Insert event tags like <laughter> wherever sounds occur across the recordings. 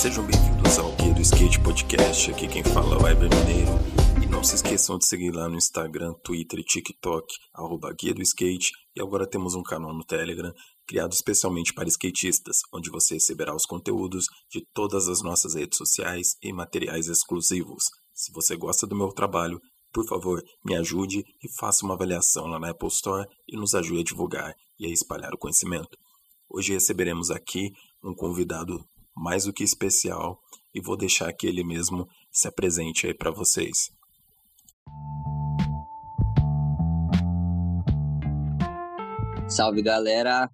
Sejam bem-vindos ao Guia do Skate Podcast. Aqui quem fala é o Weber Mineiro. E não se esqueçam de seguir lá no Instagram, Twitter e TikTok, arroba Guia do Skate. E agora temos um canal no Telegram, criado especialmente para skatistas, onde você receberá os conteúdos de todas as nossas redes sociais e materiais exclusivos. Se você gosta do meu trabalho, por favor, me ajude e faça uma avaliação lá na Apple Store e nos ajude a divulgar e a espalhar o conhecimento. Hoje receberemos aqui um convidado mais do que especial e vou deixar que ele mesmo se apresente aí para vocês. Salve galera!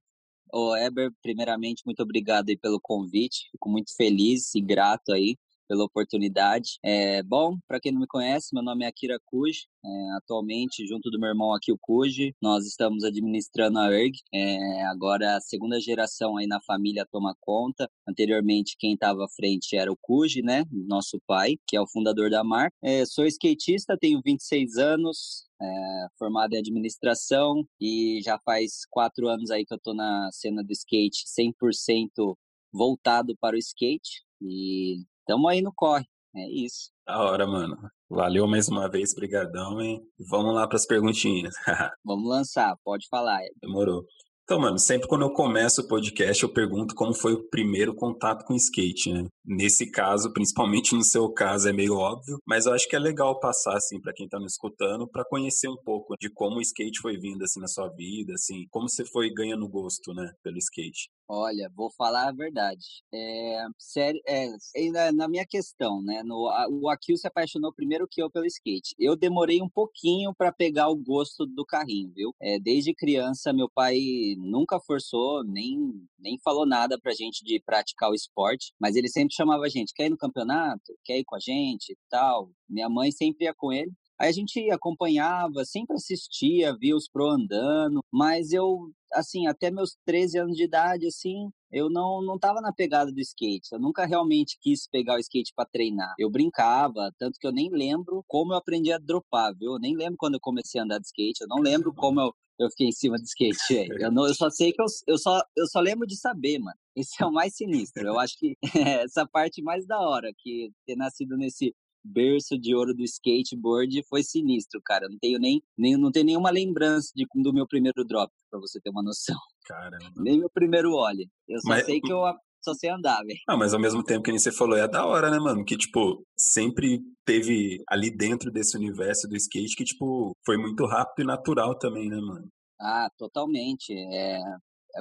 Ô Eber, primeiramente, muito obrigado aí pelo convite. Fico muito feliz e grato aí pela oportunidade. É, bom, para quem não me conhece, meu nome é Akira Kuj. É, atualmente, junto do meu irmão aqui, o Kuj, nós estamos administrando a ERG. É, agora, a segunda geração aí na família toma conta. Anteriormente, quem estava à frente era o Kuj, né? Nosso pai, que é o fundador da marca. É, sou skatista, tenho 26 anos, é, formado em administração e já faz quatro anos aí que eu tô na cena do skate 100% voltado para o skate e Tamo aí no corre. É isso. Da hora, mano. Valeu mais uma vez, brigadão, hein? Vamos lá para as perguntinhas. <laughs> Vamos lançar, pode falar. Demorou. Então, mano, sempre quando eu começo o podcast, eu pergunto como foi o primeiro contato com skate, né? Nesse caso, principalmente no seu caso, é meio óbvio, mas eu acho que é legal passar, assim, para quem tá me escutando, para conhecer um pouco de como o skate foi vindo, assim, na sua vida, assim, como você foi ganhando gosto, né, pelo skate. Olha, vou falar a verdade. É, sério, é, na, na minha questão, né? No, a, o Akil se apaixonou primeiro que eu pelo skate. Eu demorei um pouquinho para pegar o gosto do carrinho, viu? É, desde criança, meu pai nunca forçou, nem, nem falou nada pra gente de praticar o esporte, mas ele sempre chamava a gente: quer ir no campeonato? Quer ir com a gente e tal? Minha mãe sempre ia com ele. Aí a gente acompanhava, sempre assistia, via os pro andando, mas eu, assim, até meus 13 anos de idade, assim, eu não, não tava na pegada do skate. Eu nunca realmente quis pegar o skate para treinar. Eu brincava, tanto que eu nem lembro como eu aprendi a dropar, viu? Eu nem lembro quando eu comecei a andar de skate, eu não lembro como eu, eu fiquei em cima do skate. Eu, não, eu só sei que eu, eu, só, eu só lembro de saber, mano. Esse é o mais sinistro. Eu acho que <laughs> é essa parte mais da hora, que ter nascido nesse berço de ouro do skateboard foi sinistro, cara. Não tenho nem, nem não tenho nenhuma lembrança de, do meu primeiro drop, para você ter uma noção. Caramba. Nem meu primeiro ollie. Eu só mas, sei que eu só sei andar, velho. Ah, mas ao mesmo tempo que você falou, é da hora, né, mano? Que, tipo, sempre teve ali dentro desse universo do skate que, tipo, foi muito rápido e natural também, né, mano? Ah, totalmente. É,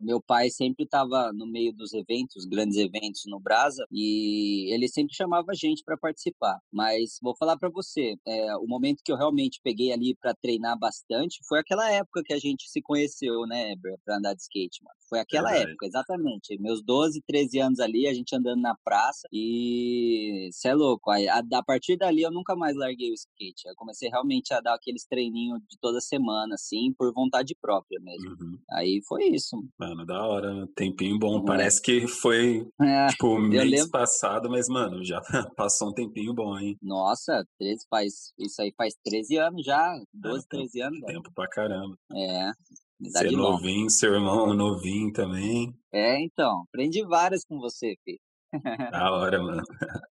meu pai sempre estava no meio dos eventos, grandes eventos no Brasa, e ele sempre chamava a gente para participar. Mas vou falar para você, é, o momento que eu realmente peguei ali para treinar bastante foi aquela época que a gente se conheceu, né, para andar de skate, mano. Foi aquela é época, exatamente. Meus 12, 13 anos ali, a gente andando na praça e você é louco. A, a, partir dali eu nunca mais larguei o skate. Eu comecei realmente a dar aqueles treininhos de toda semana, assim, por vontade própria mesmo. Uhum. Aí foi isso. Mano, da hora, né? tempinho bom. É. Parece que foi, é, tipo, mês lembro... passado, mas, mano, já <laughs> passou um tempinho bom, hein? Nossa, 13, faz, isso aí faz 13 anos já, 12, é, 13 anos. Tempo velho. pra caramba. É, você é novinho, seu irmão é novinho também. É, então, aprendi várias com você, filho. Da hora, mano. <laughs>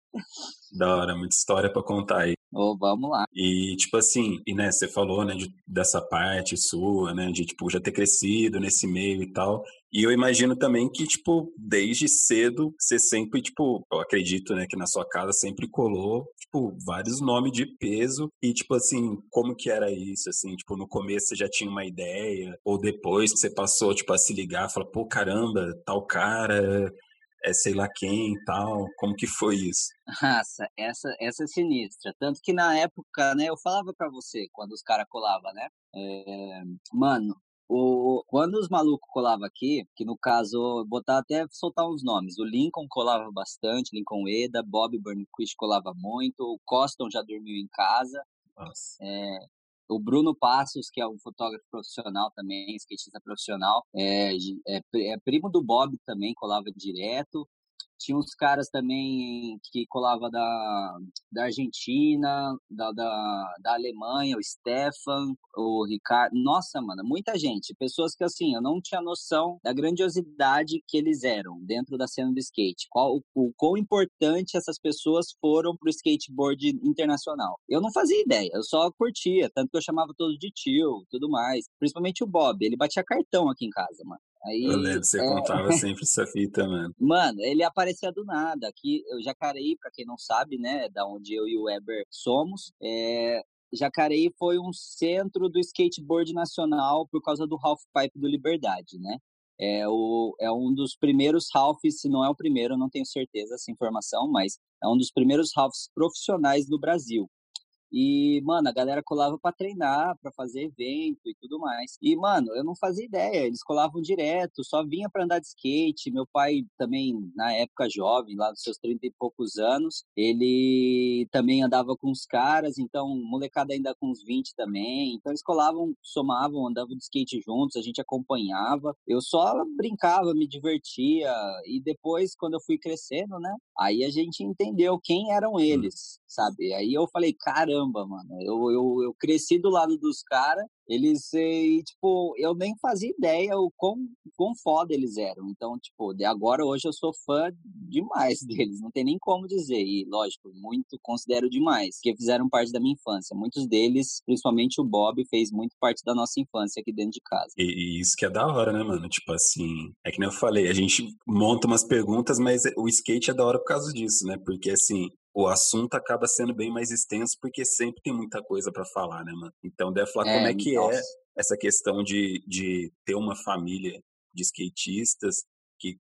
Da hora, muita história para contar aí. Oh, vamos lá. E, tipo assim, e, né, você falou, né, de, dessa parte sua, né, de, tipo, já ter crescido nesse meio e tal. E eu imagino também que, tipo, desde cedo, você sempre, tipo, eu acredito, né, que na sua casa sempre colou, tipo, vários nomes de peso. E, tipo, assim, como que era isso, assim? Tipo, no começo você já tinha uma ideia? Ou depois que você passou, tipo, a se ligar, falar, pô, caramba, tal cara é sei lá quem e tal? Como que foi isso? Nossa, essa, essa é sinistra. Tanto que na época, né, eu falava para você, quando os caras colavam, né? É, mano, o, quando os malucos colavam aqui, que no caso, botar até soltar uns nomes, o Lincoln colava bastante, Lincoln Eda, Bob Burnquist colava muito, o Coston já dormiu em casa. Nossa. É, o Bruno Passos, que é um fotógrafo profissional também, skatista profissional, é, é, é primo do Bob também, colava direto. Tinha uns caras também que colava da, da Argentina, da, da, da Alemanha, o Stefan, o Ricardo. Nossa, mano, muita gente. Pessoas que, assim, eu não tinha noção da grandiosidade que eles eram dentro da cena do skate. Qual, o, o quão importante essas pessoas foram pro skateboard internacional. Eu não fazia ideia, eu só curtia. Tanto que eu chamava todos de tio, tudo mais. Principalmente o Bob. Ele batia cartão aqui em casa, mano. Aí, eu lembro, você é... contava <laughs> sempre essa fita, mano. Mano, ele aparecia do nada. Aqui, eu Jacareí, pra quem não sabe, né, da onde eu e o Weber somos, é... Jacareí foi um centro do skateboard nacional por causa do Half Pipe do Liberdade, né? É, o, é um dos primeiros halfs, se não é o primeiro, não tenho certeza essa informação, mas é um dos primeiros halfs profissionais do Brasil. E, mano, a galera colava para treinar, para fazer evento e tudo mais. E, mano, eu não fazia ideia, eles colavam direto, só vinha para andar de skate. Meu pai também, na época jovem, lá dos seus 30 e poucos anos, ele também andava com os caras, então, molecada ainda com uns 20 também. Então, eles colavam, somavam, andavam de skate juntos, a gente acompanhava. Eu só brincava, me divertia. E depois, quando eu fui crescendo, né, aí a gente entendeu quem eram hum. eles, sabe? Aí eu falei, caramba caramba, mano. Eu, eu, eu cresci do lado dos caras, eles, e, tipo, eu nem fazia ideia o quão, quão foda eles eram. Então, tipo, de agora, hoje eu sou fã demais <laughs> deles, não tem nem como dizer. E, lógico, muito considero demais, que fizeram parte da minha infância. Muitos deles, principalmente o Bob, fez muito parte da nossa infância aqui dentro de casa. E, e isso que é da hora, né, mano? Tipo assim, é que nem eu falei, a gente monta umas perguntas, mas o skate é da hora por causa disso, né? Porque, assim, o assunto acaba sendo bem mais extenso porque sempre tem muita coisa para falar, né, mano? Então deve falar é, como é que é nossa. é essa questão de, de ter uma família de skatistas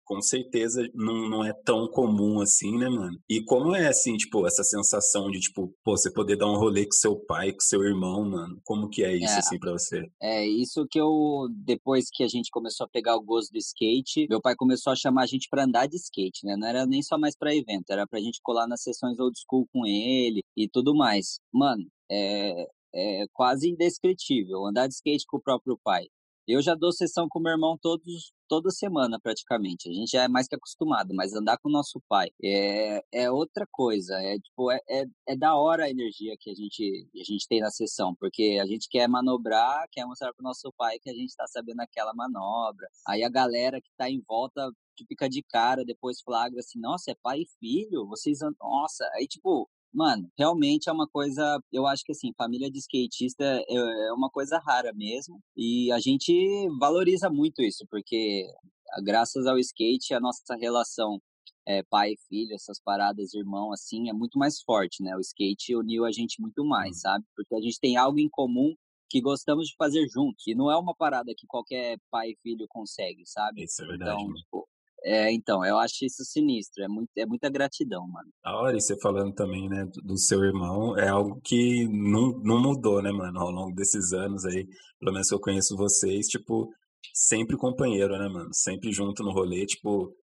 com certeza não, não é tão comum assim, né, mano? E como é, assim, tipo, essa sensação de, tipo, pô, você poder dar um rolê com seu pai, com seu irmão, mano? Como que é isso, é, assim, pra você? É, isso que eu, depois que a gente começou a pegar o gosto do skate, meu pai começou a chamar a gente pra andar de skate, né? Não era nem só mais pra evento, era pra gente colar nas sessões old school com ele e tudo mais. Mano, é, é quase indescritível andar de skate com o próprio pai. Eu já dou sessão com meu irmão todos, toda semana, praticamente. A gente já é mais que acostumado, mas andar com o nosso pai é, é outra coisa. É, tipo, é, é, é da hora a energia que a gente, a gente tem na sessão, porque a gente quer manobrar, quer mostrar pro nosso pai que a gente tá sabendo aquela manobra. Aí a galera que tá em volta fica de cara, depois flagra assim, nossa, é pai e filho? Vocês, nossa, aí tipo, Mano, realmente é uma coisa, eu acho que assim, família de skatista é, é uma coisa rara mesmo. E a gente valoriza muito isso, porque graças ao skate, a nossa relação é, pai e filho, essas paradas, irmão, assim, é muito mais forte, né? O skate uniu a gente muito mais, sabe? Porque a gente tem algo em comum que gostamos de fazer juntos. E não é uma parada que qualquer pai e filho consegue, sabe? Isso é verdade. Então, tipo, é, então, eu acho isso sinistro, é, muito, é muita gratidão, mano. A hora, e você falando também, né, do seu irmão, é algo que não, não mudou, né, mano, ao longo desses anos aí, pelo menos que eu conheço vocês, tipo, sempre companheiro, né, mano, sempre junto no rolê, tipo,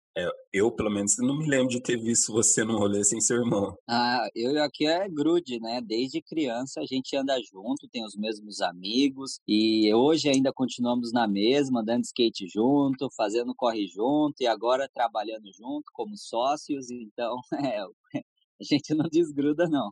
eu, pelo menos, não me lembro de ter visto você num rolê sem seu irmão. Ah, eu aqui é grude, né? Desde criança a gente anda junto, tem os mesmos amigos e hoje ainda continuamos na mesma, andando skate junto, fazendo corre junto e agora trabalhando junto como sócios. Então, <laughs> é, a gente não desgruda, não.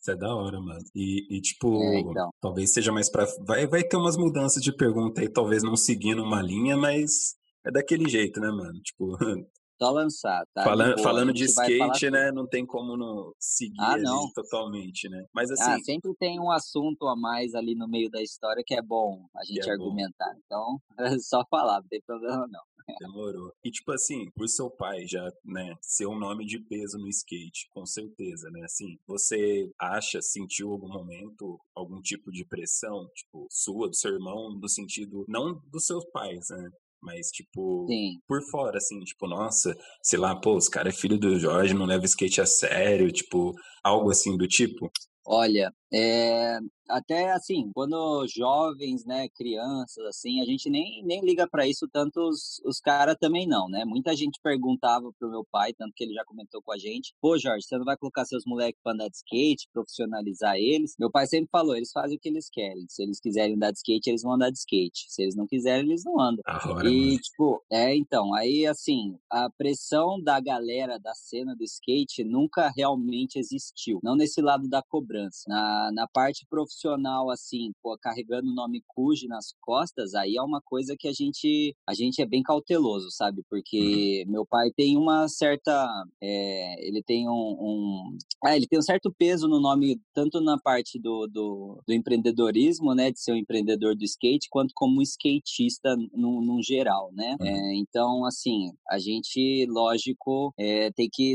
Isso é da hora, mano. E, e tipo, é, então. talvez seja mais pra. Vai, vai ter umas mudanças de pergunta aí, talvez não seguindo uma linha, mas é daquele jeito, né, mano? Tipo. <laughs> Só lançar, tá? Falando, Pô, falando de skate, né? Não tem como não seguir ah, não. totalmente, né? Mas ah, assim. Ah, sempre tem um assunto a mais ali no meio da história que é bom a gente é argumentar. Bom. Então, é <laughs> só falar, não tem problema não. Demorou. E tipo assim, por seu pai já, né, ser um nome de peso no skate, com certeza, né? Assim, você acha, sentiu algum momento algum tipo de pressão, tipo, sua, do seu irmão, no sentido, não dos seus pais, né? Mas, tipo, Sim. por fora, assim, tipo, nossa, sei lá, pô, os caras é filho do Jorge, não leva skate a sério, tipo, algo assim do tipo? Olha, É, até assim, quando jovens, né, crianças, assim, a gente nem, nem liga para isso, tanto os, os caras também não, né? Muita gente perguntava pro meu pai, tanto que ele já comentou com a gente, pô, Jorge, você não vai colocar seus moleques pra andar de skate, profissionalizar eles? Meu pai sempre falou, eles fazem o que eles querem. Se eles quiserem andar de skate, eles vão andar de skate. Se eles não quiserem, eles não andam. Agora, e, mano. tipo, é, então, aí, assim, a pressão da galera da cena do skate nunca realmente existiu. Não nesse lado da cobrança. Na, na parte profissional, assim, pô, carregando o nome Cuji nas costas, aí é uma coisa que a gente, a gente é bem cauteloso, sabe? Porque meu pai tem uma certa, é, ele tem um, um ah, ele tem um certo peso no nome, tanto na parte do, do, do empreendedorismo, né, de ser um empreendedor do skate, quanto como um skatista no, no geral, né? Uhum. É, então, assim, a gente, lógico, é, tem que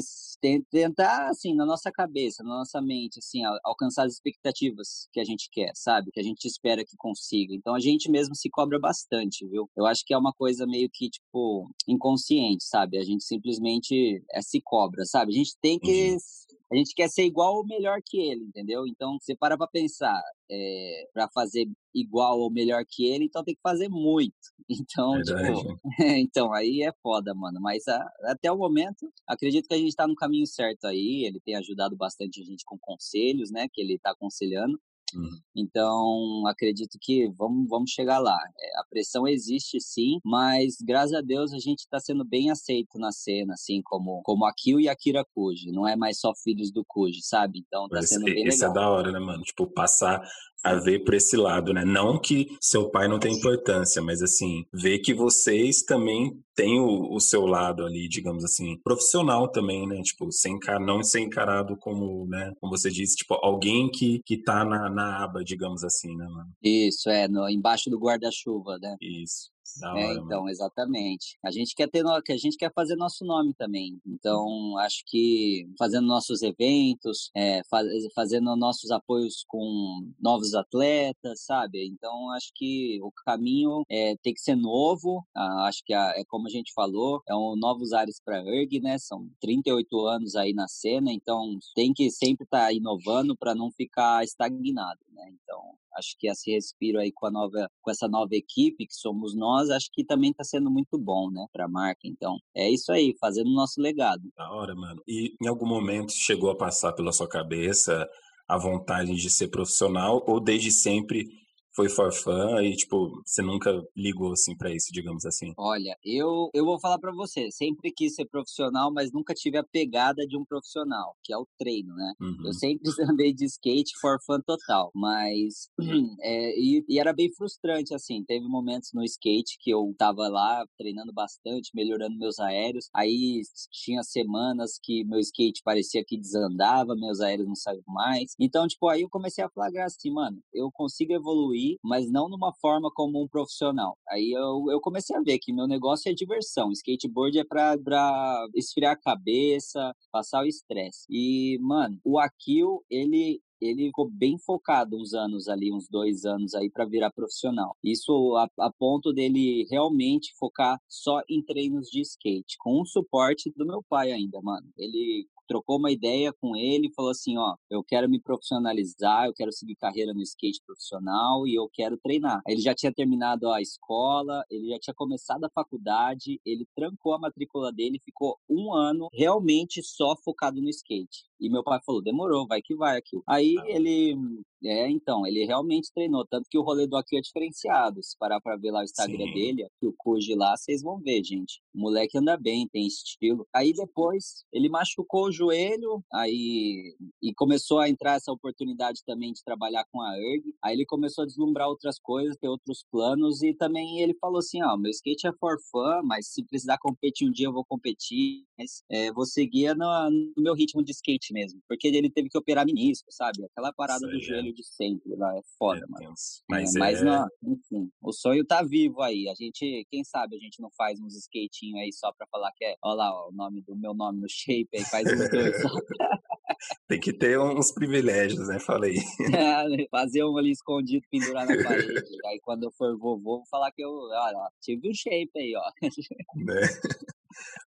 tentar, assim, na nossa cabeça, na nossa mente, assim, al- alcançar as expectativas que a gente quer, sabe? Que a gente espera que consiga. Então, a gente mesmo se cobra bastante, viu? Eu acho que é uma coisa meio que, tipo, inconsciente, sabe? A gente simplesmente é, se cobra, sabe? A gente tem que Entendi. a gente quer ser igual ou melhor que ele, entendeu? Então, você para pra pensar, é, para fazer igual ou melhor que ele, então tem que fazer muito. <laughs> Então, Verdade. tipo, <laughs> então aí é foda, mano. Mas a- até o momento, acredito que a gente tá no caminho certo aí. Ele tem ajudado bastante a gente com conselhos, né? Que ele tá aconselhando. Uhum. Então, acredito que vamos, vamos chegar lá. É, a pressão existe sim, mas graças a Deus a gente está sendo bem aceito na cena, assim, como, como a Kyo e a Kira Kuji. Não é mais só filhos do Kuji, sabe? Então tá Esse, sendo bem esse é legal. da hora, né, mano? Tipo, passar a ver por esse lado, né? Não que seu pai não tem importância, mas assim, ver que vocês também têm o, o seu lado ali, digamos assim, profissional também, né? Tipo, sem, encar- não ser encarado como, né? Como você disse, tipo, alguém que, que tá na, na aba, digamos assim, né, mano? Isso, é, no, embaixo do guarda-chuva, né? Isso. É, mano. então, exatamente. A gente quer ter, no- a gente quer fazer nosso nome também. Então, acho que fazendo nossos eventos, é, fa- fazendo nossos apoios com novos atletas, sabe? Então, acho que o caminho é, tem que ser novo. Ah, acho que a- é como a gente falou, é um novos ares para ERG, né? São 38 anos aí na cena, então tem que sempre estar inovando para não ficar estagnado, né? Então, acho que esse respiro aí com a nova com essa nova equipe que somos nós acho que também está sendo muito bom né para a marca então é isso aí fazendo o nosso legado Da hora, mano. E em algum momento chegou a passar pela sua cabeça a vontade de ser profissional ou desde sempre foi for fun e, tipo, você nunca ligou, assim, pra isso, digamos assim? Olha, eu, eu vou falar para você, sempre quis ser profissional, mas nunca tive a pegada de um profissional, que é o treino, né? Uhum. Eu sempre <laughs> andei de skate for fun total, mas <clears throat> é, e, e era bem frustrante assim. Teve momentos no skate que eu tava lá treinando bastante, melhorando meus aéreos. Aí tinha semanas que meu skate parecia que desandava, meus aéreos não saíam mais. Então, tipo, aí eu comecei a flagrar assim, mano, eu consigo evoluir, mas não numa forma como um profissional. Aí eu, eu comecei a ver que meu negócio é diversão. Skateboard é pra, pra esfriar a cabeça, passar o estresse. E, mano, o Akil, ele ele ficou bem focado uns anos ali, uns dois anos aí para virar profissional. Isso a, a, ponto dele realmente focar só em treinos de skate, com o suporte do meu pai ainda, mano. Ele trocou uma ideia com ele e falou assim, ó, eu quero me profissionalizar, eu quero seguir carreira no skate profissional e eu quero treinar. Ele já tinha terminado a escola, ele já tinha começado a faculdade, ele trancou a matrícula dele, ficou um ano realmente só focado no skate. E meu pai falou, demorou, vai que vai aqui. Aí ele, é, então, ele realmente treinou, tanto que o rolê do aqui é diferenciado. Se parar pra ver lá o Instagram Sim. dele, o Kuji lá, vocês vão ver, gente. O moleque anda bem, tem estilo. Aí depois ele machucou o joelho, aí e começou a entrar essa oportunidade também de trabalhar com a ERG. Aí ele começou a deslumbrar outras coisas, ter outros planos e também ele falou assim, ó, meu skate é for fun, mas se precisar competir um dia eu vou competir, mas é, vou seguir no, no meu ritmo de skate mesmo, porque ele teve que operar menisco, sabe? Aquela parada do é. joelho de sempre lá, é foda, É mano. tenso. É, Mas mas é... não, enfim, o sonho tá vivo aí. A gente, quem sabe a gente não faz uns skatinhos aí só pra falar que é, ó lá, ó, o nome do meu nome no shape aí, faz os dois <laughs> Tem que ter uns privilégios, né? Falei. <laughs> fazer um ali escondido, pendurar na parede. Aí quando eu for vovô, vou falar que eu, ó, tive um shape aí, ó. Né?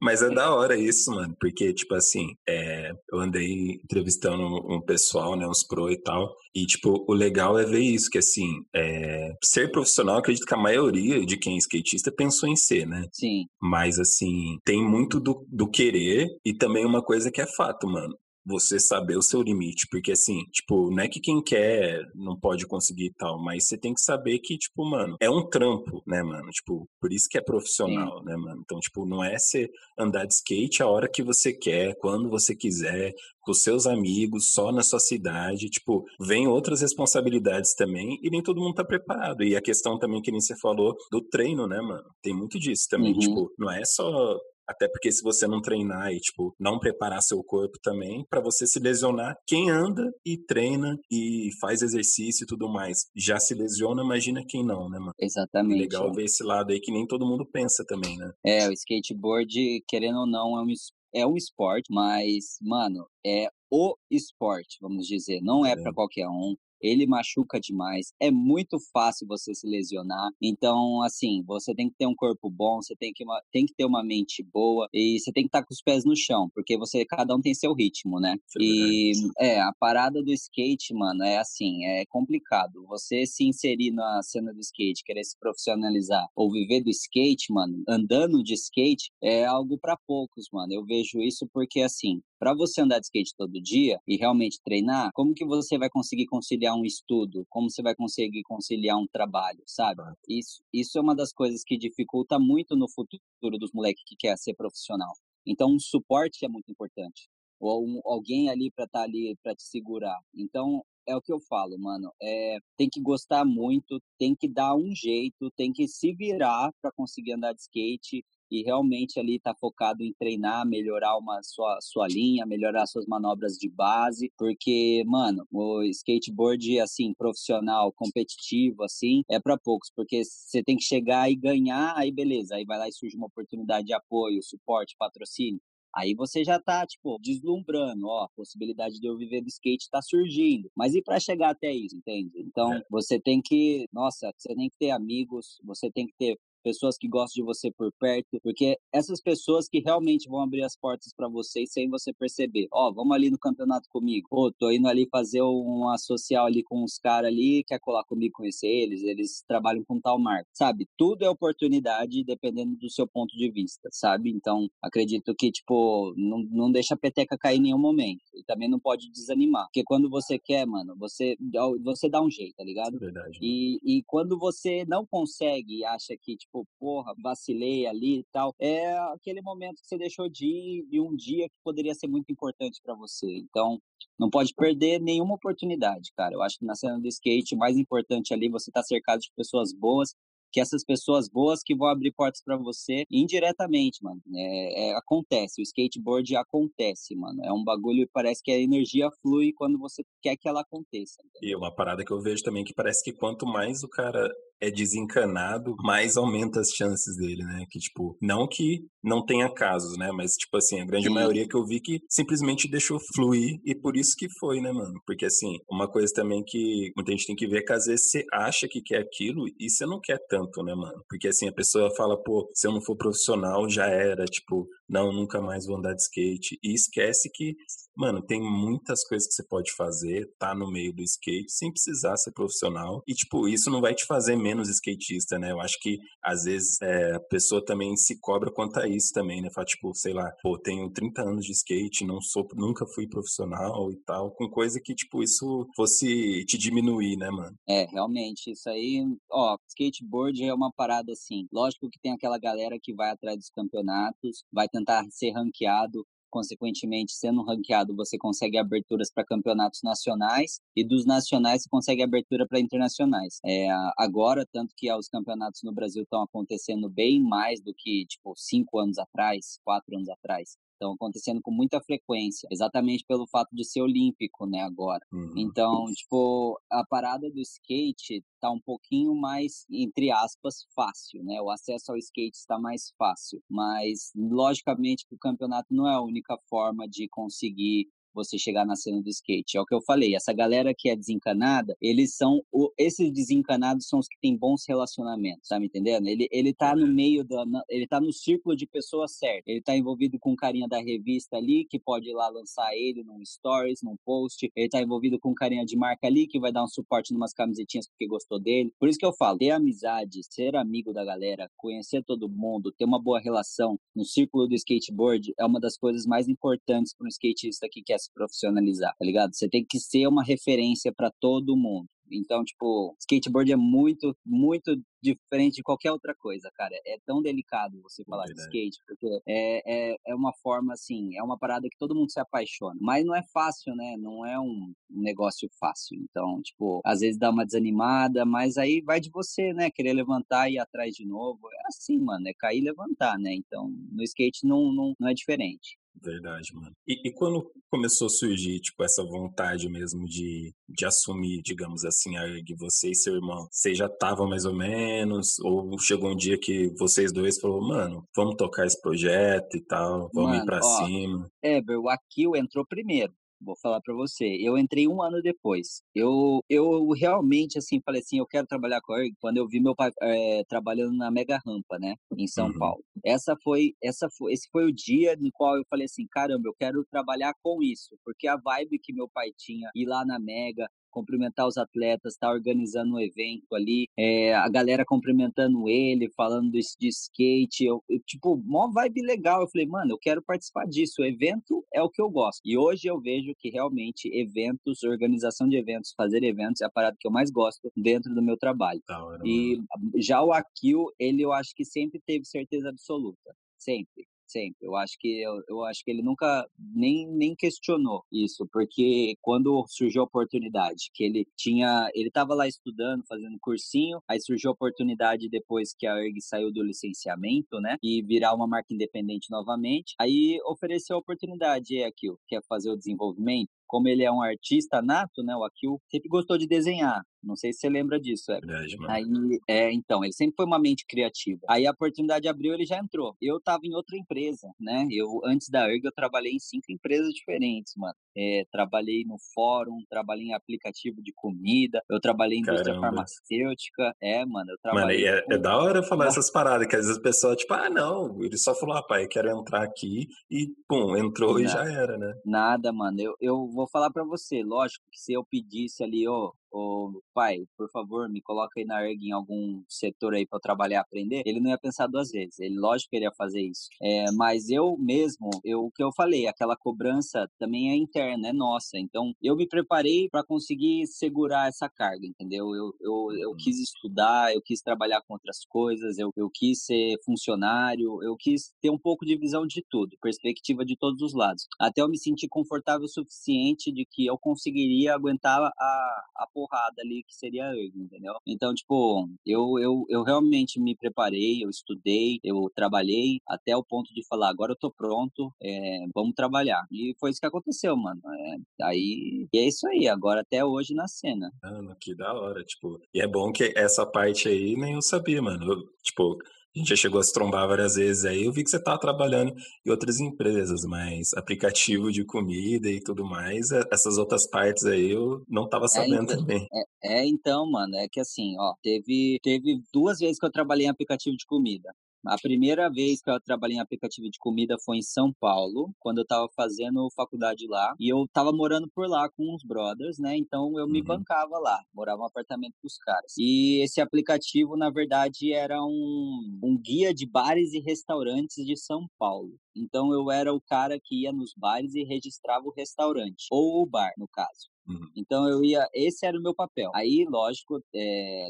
Mas é da hora isso, mano, porque, tipo assim, é, eu andei entrevistando um, um, pessoal, né, uns pro e tal, e, tipo, o legal é ver isso, que, assim, é, ser profissional, acredito que a maioria de quem é skatista pensou em ser, né? Sim. Mas, assim, tem muito do, do querer e também uma coisa que é fato, mano você saber o seu limite, porque assim, tipo, não é que quem quer não pode conseguir e tal, mas você tem que saber que, tipo, mano, é um trampo, né, mano? Tipo, por isso que é profissional, Sim. né, mano? Então, tipo, não é você andar de skate a hora que você quer, quando você quiser, com seus amigos, só na sua cidade, tipo, vem outras responsabilidades também e nem todo mundo tá preparado. E a questão também que nem você falou do treino, né, mano? Tem muito disso também, uhum. tipo, não é só até porque se você não treinar e, tipo, não preparar seu corpo também, para você se lesionar, quem anda e treina e faz exercício e tudo mais, já se lesiona, imagina quem não, né, mano? Exatamente. legal é. ver esse lado aí que nem todo mundo pensa também, né? É, o skateboard, querendo ou não, é um é um esporte, mas, mano, é o esporte, vamos dizer. Não é, é. para qualquer um ele machuca demais, é muito fácil você se lesionar. Então, assim, você tem que ter um corpo bom, você tem que, uma, tem que ter uma mente boa e você tem que estar com os pés no chão, porque você, cada um tem seu ritmo, né? É e é, a parada do skate, mano, é assim, é complicado. Você se inserir na cena do skate, querer se profissionalizar ou viver do skate, mano, andando de skate, é algo para poucos, mano. Eu vejo isso porque, assim, para você andar de skate todo dia e realmente treinar, como que você vai conseguir conciliar um estudo? Como você vai conseguir conciliar um trabalho, sabe? Isso, isso é uma das coisas que dificulta muito no futuro dos moleques que quer ser profissional. Então, um suporte é muito importante. Ou um, alguém ali para estar tá ali para te segurar. Então, é o que eu falo, mano. É, tem que gostar muito, tem que dar um jeito, tem que se virar para conseguir andar de skate e realmente ali está focado em treinar, melhorar uma sua, sua linha, melhorar suas manobras de base, porque, mano, o skateboard, assim, profissional, competitivo, assim, é para poucos, porque você tem que chegar e ganhar, aí beleza, aí vai lá e surge uma oportunidade de apoio, suporte, patrocínio. Aí você já tá, tipo, deslumbrando, ó, a possibilidade de eu viver do skate tá surgindo. Mas e para chegar até isso, entende? Então, é. você tem que, nossa, você tem que ter amigos, você tem que ter pessoas que gostam de você por perto, porque essas pessoas que realmente vão abrir as portas para você sem você perceber. Ó, oh, vamos ali no campeonato comigo. Pô, tô indo ali fazer uma social ali com os caras ali, quer colar comigo, conhecer eles, eles trabalham com tal marca. Sabe? Tudo é oportunidade dependendo do seu ponto de vista, sabe? Então, acredito que, tipo, não, não deixa a peteca cair em nenhum momento. E também não pode desanimar. Porque quando você quer, mano, você, você dá um jeito, tá ligado? É verdade. E, e quando você não consegue e acha que, tipo, tipo, porra, vacilei ali e tal. É aquele momento que você deixou de ir e um dia que poderia ser muito importante para você. Então, não pode perder nenhuma oportunidade, cara. Eu acho que na cena do skate, o mais importante ali, você tá cercado de pessoas boas que essas pessoas boas que vão abrir portas para você indiretamente, mano. É, é, acontece, o skateboard acontece, mano. É um bagulho que parece que a energia flui quando você quer que ela aconteça. Entendeu? E uma parada que eu vejo também que parece que quanto mais o cara é desencanado, mais aumenta as chances dele, né? Que, tipo, não que não tenha casos, né? Mas, tipo assim, a grande Sim. maioria que eu vi que simplesmente deixou fluir e por isso que foi, né, mano? Porque, assim, uma coisa também que muita gente tem que ver é que às vezes você acha que quer aquilo e você não quer tanto, né, mano? Porque, assim, a pessoa fala, pô, se eu não for profissional, já era, tipo, não, nunca mais vou andar de skate. E esquece que Mano, tem muitas coisas que você pode fazer, tá no meio do skate, sem precisar ser profissional. E, tipo, isso não vai te fazer menos skatista, né? Eu acho que, às vezes, é, a pessoa também se cobra quanto a isso também, né? Fala, tipo, sei lá, pô, tenho 30 anos de skate, não sou, nunca fui profissional e tal, com coisa que, tipo, isso fosse te diminuir, né, mano? É, realmente, isso aí, ó, skateboard é uma parada assim. Lógico que tem aquela galera que vai atrás dos campeonatos, vai ser ranqueado, consequentemente, sendo ranqueado, você consegue aberturas para campeonatos nacionais e dos nacionais você consegue abertura para internacionais. É, agora, tanto que os campeonatos no Brasil estão acontecendo bem mais do que, tipo, cinco anos atrás, quatro anos atrás estão acontecendo com muita frequência, exatamente pelo fato de ser olímpico, né, agora. Uhum. Então, tipo, a parada do skate tá um pouquinho mais, entre aspas, fácil, né? O acesso ao skate está mais fácil, mas logicamente que o campeonato não é a única forma de conseguir você chegar na cena do skate. É o que eu falei, essa galera que é desencanada, eles são, o, esses desencanados são os que têm bons relacionamentos, tá me entendendo? Ele, ele tá no meio da, ele tá no círculo de pessoas certas, ele tá envolvido com o carinha da revista ali, que pode ir lá lançar ele num stories, num post, ele tá envolvido com o carinha de marca ali, que vai dar um suporte numas camisetinhas porque gostou dele. Por isso que eu falo, ter amizade, ser amigo da galera, conhecer todo mundo, ter uma boa relação no círculo do skateboard é uma das coisas mais importantes para um skatista que quer se profissionalizar, tá ligado? Você tem que ser uma referência para todo mundo. Então, tipo, skateboard é muito, muito diferente de qualquer outra coisa, cara. É tão delicado você falar de skate, porque é, é, é uma forma, assim, é uma parada que todo mundo se apaixona. Mas não é fácil, né? Não é um negócio fácil. Então, tipo, às vezes dá uma desanimada, mas aí vai de você, né? Querer levantar e ir atrás de novo. É assim, mano, é cair e levantar, né? Então, no skate não, não, não é diferente. Verdade, mano. E, e, quando começou a surgir, tipo, essa vontade mesmo de, de assumir, digamos assim, a ERG, você e seu irmão, vocês já estavam mais ou menos? Ou chegou um dia que vocês dois falaram, mano, vamos tocar esse projeto e tal, vamos mano, ir pra ó, cima? É, o Akil entrou primeiro. Vou falar para você. Eu entrei um ano depois. Eu, eu realmente, assim, falei assim, eu quero trabalhar com a ERG quando eu vi meu pai é, trabalhando na Mega Rampa, né, em São uhum. Paulo. Essa foi, essa foi, esse foi o dia no qual eu falei assim, caramba, eu quero trabalhar com isso, porque a vibe que meu pai tinha ir lá na Mega, cumprimentar os atletas, tá organizando um evento ali, é, a galera cumprimentando ele, falando de, de skate, eu, eu, tipo, mó vibe legal. Eu falei, mano, eu quero participar disso. O evento é o que eu gosto. E hoje eu vejo que realmente eventos, organização de eventos, fazer eventos é a parada que eu mais gosto dentro do meu trabalho. e já o Akil, ele eu acho que sempre teve certeza absoluta. Sempre sempre. Eu acho que eu, eu, acho que ele nunca nem, nem questionou isso, porque quando surgiu a oportunidade, que ele tinha, ele estava lá estudando, fazendo cursinho, aí surgiu a oportunidade depois que a ERG saiu do licenciamento, né, e virar uma marca independente novamente, aí ofereceu a oportunidade, é aquilo, quer fazer o desenvolvimento, como ele é um artista nato, né, o Akil sempre gostou de desenhar. Não sei se você lembra disso, é. Verdade, mano. Aí, é, então, ele sempre foi uma mente criativa. Aí a oportunidade abriu, ele já entrou. Eu tava em outra empresa, né? Eu, antes da ERG, eu trabalhei em cinco empresas diferentes, mano. É, trabalhei no fórum, trabalhei em aplicativo de comida, eu trabalhei em indústria Caramba. farmacêutica. É, mano, eu trabalhei. Mano, é, é, da hora falar essas paradas, que às vezes a pessoa, tipo, ah, não, ele só falou, ah, pai, eu quero entrar aqui e, pum, entrou e já era, né? Nada, mano. Eu, eu vou falar para você, lógico que se eu pedisse ali, ó, ô pai, por favor, me coloca aí na ERG em algum setor aí para eu trabalhar aprender, ele não ia pensar duas vezes. Ele, lógico que ele ia fazer isso. É, mas eu mesmo, eu, o que eu falei, aquela cobrança também é interna, é nossa. Então, eu me preparei para conseguir segurar essa carga, entendeu? Eu, eu, eu uhum. quis estudar, eu quis trabalhar com outras coisas, eu, eu quis ser funcionário, eu quis ter um pouco de visão de tudo, perspectiva de todos os lados. Até eu me sentir confortável o suficiente de que eu conseguiria aguentar a, a porrada ali que seria a ERG, entendeu? Então, tipo, eu, eu, eu realmente me preparei, eu estudei, eu trabalhei até o ponto de falar, agora eu tô pronto, é, vamos trabalhar. E foi isso que aconteceu, mano. É, aí, e é isso aí, agora até hoje na cena. Mano, que da hora, tipo, e é bom que essa parte aí nem eu sabia, mano. Eu, tipo, a gente já chegou a se trombar várias vezes aí. Eu vi que você estava trabalhando em outras empresas, mas aplicativo de comida e tudo mais, é, essas outras partes aí eu não estava é, sabendo é, então, também. É, é, então, mano, é que assim, ó, teve, teve duas vezes que eu trabalhei em aplicativo de comida. A primeira vez que eu trabalhei em aplicativo de comida foi em São Paulo, quando eu tava fazendo faculdade lá. E eu tava morando por lá com uns brothers, né? Então eu me uhum. bancava lá, morava um apartamento com os caras. E esse aplicativo, na verdade, era um, um guia de bares e restaurantes de São Paulo. Então eu era o cara que ia nos bares e registrava o restaurante, ou o bar, no caso. Uhum. Então eu ia, esse era o meu papel. Aí, lógico, é,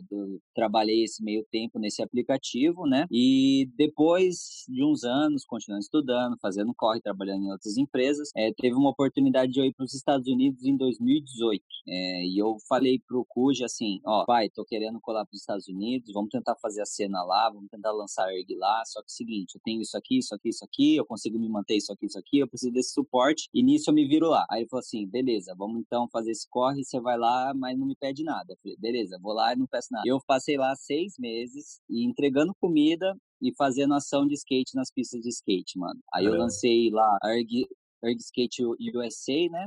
trabalhei esse meio tempo nesse aplicativo, né? E depois de uns anos, continuando estudando, fazendo corre, trabalhando em outras empresas, é, teve uma oportunidade de eu ir para os Estados Unidos em 2018. É, e eu falei pro Cuja assim, ó, pai, tô querendo colar para os Estados Unidos, vamos tentar fazer a cena lá, vamos tentar lançar a ERG lá, só que é o seguinte, eu tenho isso aqui, isso aqui, isso aqui, eu consigo me manter isso aqui, isso aqui, eu preciso desse suporte, e nisso eu me viro lá. Aí ele falou assim, beleza, vamos então fazer fazer esse corre, você vai lá, mas não me pede nada. Falei, beleza, vou lá e não peço nada. Eu passei lá seis meses e entregando comida e fazendo ação de skate nas pistas de skate, mano. Aí eu lancei lá, ergui, Erg Skate USA, né?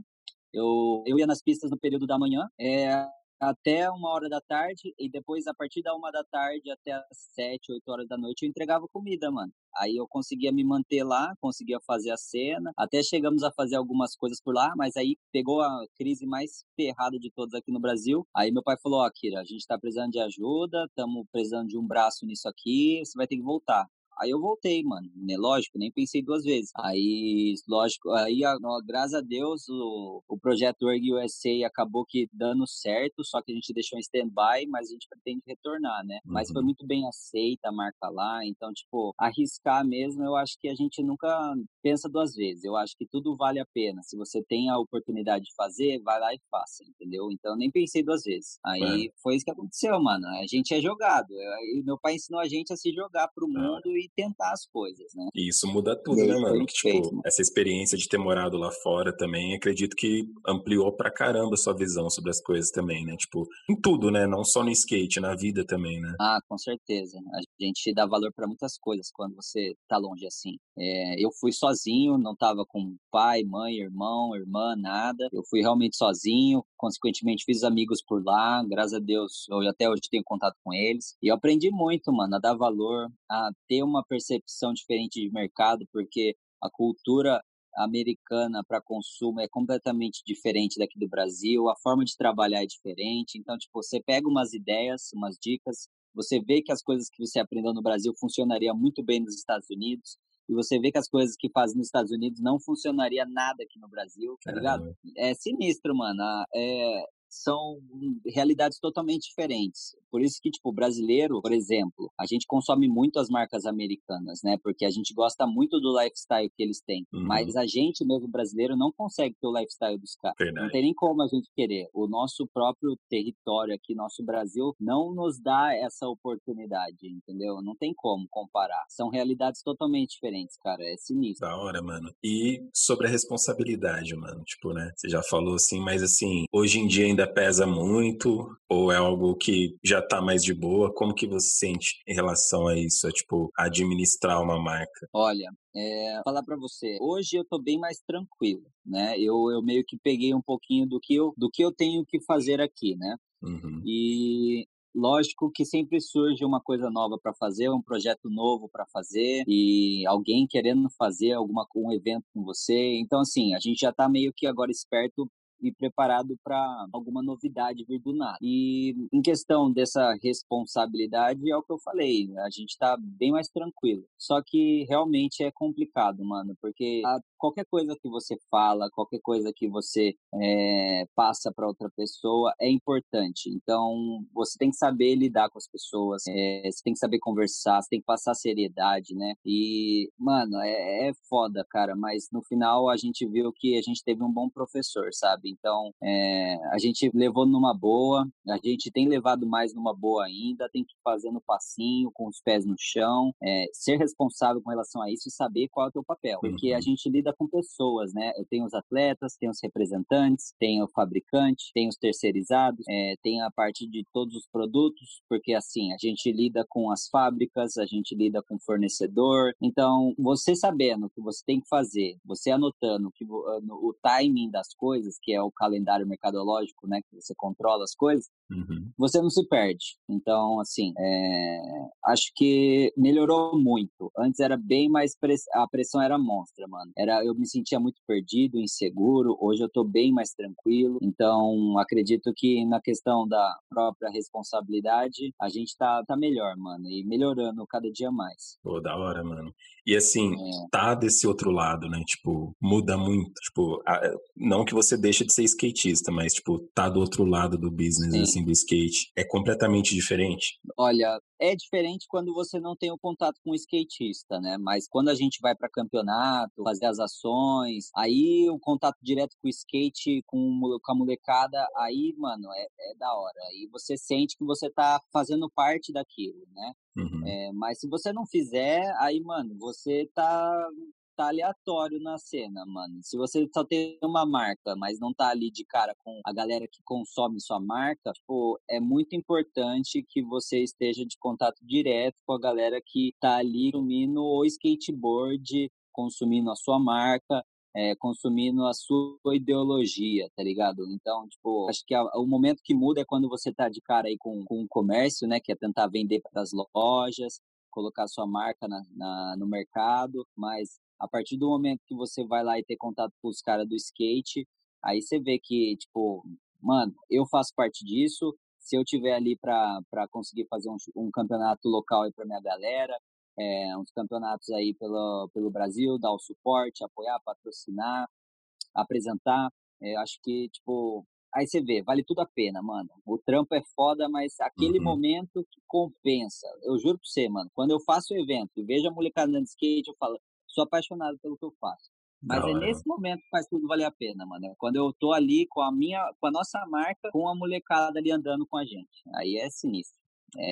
Eu, eu ia nas pistas no período da manhã, é, até uma hora da tarde, e depois, a partir da uma da tarde até as sete, oito horas da noite, eu entregava comida, mano. Aí eu conseguia me manter lá, conseguia fazer a cena, até chegamos a fazer algumas coisas por lá, mas aí pegou a crise mais ferrada de todas aqui no Brasil. Aí meu pai falou: Ó, oh, Kira, a gente tá precisando de ajuda, estamos precisando de um braço nisso aqui, você vai ter que voltar. Aí eu voltei, mano. Né? Lógico, nem pensei duas vezes. Aí, lógico, aí, graças a Deus, o, o projeto Org USA acabou que dando certo, só que a gente deixou em stand-by, mas a gente pretende retornar, né? Uhum. Mas foi uhum. muito bem aceita a marca lá, então, tipo, arriscar mesmo, eu acho que a gente nunca pensa duas vezes. Eu acho que tudo vale a pena. Se você tem a oportunidade de fazer, vai lá e faça, entendeu? Então, nem pensei duas vezes. Aí é. foi isso que aconteceu, mano. A gente é jogado. Eu, meu pai ensinou a gente a se jogar pro mundo e e tentar as coisas, né? E isso muda tudo, né, mano? Que, tipo, fez, né? essa experiência de ter morado lá fora também, acredito que ampliou pra caramba a sua visão sobre as coisas também, né? Tipo, em tudo, né? Não só no skate, na vida também, né? Ah, com certeza. A gente dá valor para muitas coisas quando você tá longe assim. É, eu fui sozinho, não tava com pai, mãe, irmão, irmã, nada. Eu fui realmente sozinho, consequentemente fiz amigos por lá, graças a Deus, eu até hoje tenho contato com eles. E eu aprendi muito, mano, a dar valor, a ter uma uma percepção diferente de mercado, porque a cultura americana para consumo é completamente diferente daqui do Brasil, a forma de trabalhar é diferente. Então, tipo, você pega umas ideias, umas dicas, você vê que as coisas que você aprendeu no Brasil funcionaria muito bem nos Estados Unidos, e você vê que as coisas que fazem nos Estados Unidos não funcionaria nada aqui no Brasil, tá ligado? É sinistro, mano. É, são realidades totalmente diferentes. Por isso que, tipo, o brasileiro, por exemplo, a gente consome muito as marcas americanas, né? Porque a gente gosta muito do lifestyle que eles têm. Uhum. Mas a gente, mesmo brasileiro, não consegue ter o lifestyle dos caras. Não tem nem como a gente querer. O nosso próprio território aqui, nosso Brasil, não nos dá essa oportunidade, entendeu? Não tem como comparar. São realidades totalmente diferentes, cara. É sinistro. Da hora, mano. E sobre a responsabilidade, mano. Tipo, né? Você já falou assim, mas assim, hoje em dia ainda pesa muito? Ou é algo que já tá mais de boa? Como que você sente em relação a isso? É, tipo, administrar uma marca? Olha, é, falar para você, hoje eu tô bem mais tranquilo, né? Eu, eu meio que peguei um pouquinho do que eu, do que eu tenho que fazer aqui, né? Uhum. E lógico que sempre surge uma coisa nova para fazer, um projeto novo para fazer e alguém querendo fazer alguma um evento com você. Então assim, a gente já está meio que agora esperto e preparado para alguma novidade vir do nada. E em questão dessa responsabilidade, é o que eu falei, a gente está bem mais tranquilo. Só que realmente é complicado, mano, porque a, qualquer coisa que você fala, qualquer coisa que você é, passa para outra pessoa é importante. Então, você tem que saber lidar com as pessoas, é, você tem que saber conversar, você tem que passar seriedade, né? E, mano, é, é foda, cara, mas no final a gente viu que a gente teve um bom professor, sabe? Então, é, a gente levou numa boa, a gente tem levado mais numa boa ainda, tem que fazer no passinho, com os pés no chão, é, ser responsável com relação a isso e saber qual é o teu papel. Porque uhum. a gente lida com pessoas, né? Eu tenho os atletas, tem os representantes, tem o fabricante, tem os terceirizados, é, tem a parte de todos os produtos, porque assim, a gente lida com as fábricas, a gente lida com o fornecedor. Então, você sabendo o que você tem que fazer, você anotando que, o timing das coisas, que é o calendário mercadológico, né, que você controla as coisas, uhum. você não se perde. Então, assim, é, acho que melhorou muito. Antes era bem mais press... a pressão era monstra, mano. Era eu me sentia muito perdido, inseguro. Hoje eu tô bem mais tranquilo. Então, acredito que na questão da própria responsabilidade, a gente tá, tá melhor, mano, e melhorando cada dia mais. Pô, da hora, mano. E assim, é. tá desse outro lado, né? Tipo, muda muito. Tipo, não que você deixe de ser skatista, mas, tipo, tá do outro lado do business, Sim. assim, do skate. É completamente diferente. Olha, é diferente quando você não tem o contato com o skatista, né? Mas quando a gente vai para campeonato, fazer as ações, aí o contato direto com o skate, com, com a molecada, aí, mano, é, é da hora. Aí você sente que você tá fazendo parte daquilo, né? Uhum. É, mas se você não fizer, aí, mano, você tá tá aleatório na cena, mano. Se você só tem uma marca, mas não tá ali de cara com a galera que consome sua marca, tipo, é muito importante que você esteja de contato direto com a galera que tá ali consumindo o skateboard, consumindo a sua marca, é, consumindo a sua ideologia, tá ligado? Então, tipo, acho que a, o momento que muda é quando você tá de cara aí com, com o comércio, né? Que é tentar vender para as lojas, colocar sua marca na, na, no mercado, mas a partir do momento que você vai lá e ter contato com os caras do skate, aí você vê que, tipo, mano, eu faço parte disso, se eu tiver ali para conseguir fazer um, um campeonato local aí para minha galera, é, uns campeonatos aí pelo, pelo Brasil, dar o suporte, apoiar, patrocinar, apresentar. É, acho que, tipo, aí você vê, vale tudo a pena, mano. O trampo é foda, mas aquele uhum. momento que compensa. Eu juro pra você, mano, quando eu faço o evento e vejo a molecada andando de skate, eu falo, sou apaixonado pelo que eu faço. Mas Não, é nesse momento que faz tudo valer a pena, mano. É quando eu tô ali com a minha, com a nossa marca, com a molecada ali andando com a gente. Aí é sinistro. É,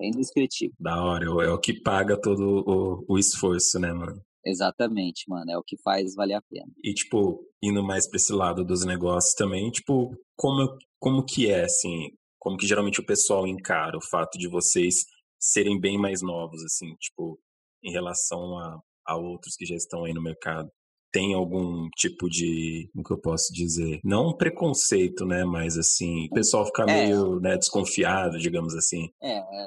é indescritível. Da hora, é o que paga todo o, o esforço, né, mano? Exatamente, mano. É o que faz valer a pena. E, tipo, indo mais pra esse lado dos negócios também, tipo, como, como que é, assim, como que geralmente o pessoal encara o fato de vocês serem bem mais novos, assim, tipo, em relação a, a outros que já estão aí no mercado? Tem algum tipo de, como que eu posso dizer? Não um preconceito, né? Mas assim, o pessoal fica é, meio né, desconfiado, digamos assim. É, é,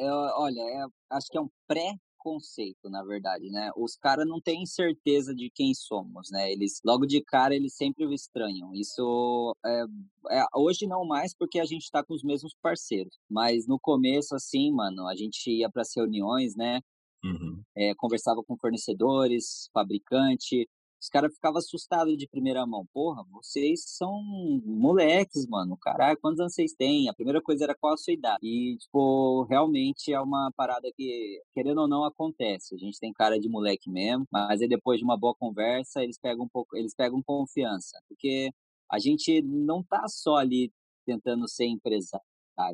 é, é olha, é, acho que é um pré conceito, na verdade, né? Os caras não têm certeza de quem somos, né? Eles, logo de cara, eles sempre o estranham. Isso é, é, hoje não mais porque a gente tá com os mesmos parceiros. Mas no começo, assim, mano, a gente ia para reuniões, né? Uhum. É, conversava com fornecedores, fabricante, os caras ficavam assustados de primeira mão. Porra, vocês são moleques, mano. Caralho, quantos anos vocês têm? A primeira coisa era qual a sua idade. E, tipo, realmente é uma parada que, querendo ou não, acontece. A gente tem cara de moleque mesmo, mas aí depois de uma boa conversa, eles pegam um pouco, eles pegam confiança. Porque a gente não tá só ali tentando ser empresário,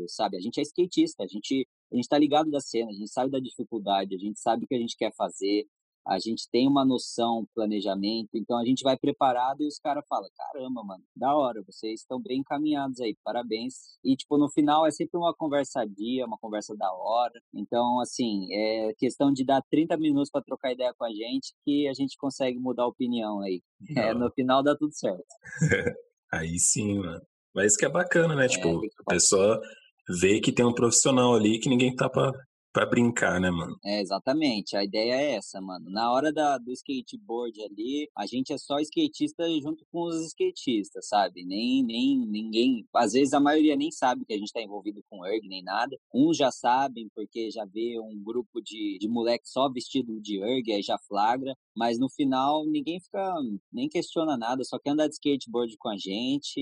sabe? A gente é skatista, a gente, a gente tá ligado da cena, a gente sabe da dificuldade, a gente sabe o que a gente quer fazer, a gente tem uma noção, planejamento, então a gente vai preparado e os caras falam, caramba, mano, da hora, vocês estão bem encaminhados aí, parabéns. E, tipo, no final é sempre uma conversa dia, uma conversa da hora. Então, assim, é questão de dar 30 minutos para trocar ideia com a gente que a gente consegue mudar a opinião aí. É, no final dá tudo certo. <laughs> aí sim, mano. Mas isso que é bacana, né? É, tipo, a pessoa vê que tem um profissional ali que ninguém tá pra Pra brincar, né, mano? É, exatamente. A ideia é essa, mano. Na hora da, do skateboard ali, a gente é só skatista junto com os skatistas, sabe? Nem, nem ninguém. Às vezes a maioria nem sabe que a gente tá envolvido com erg nem nada. Uns já sabem, porque já vê um grupo de, de moleque só vestido de erg, aí já flagra. Mas no final ninguém fica, nem questiona nada, só quer andar de skateboard com a gente.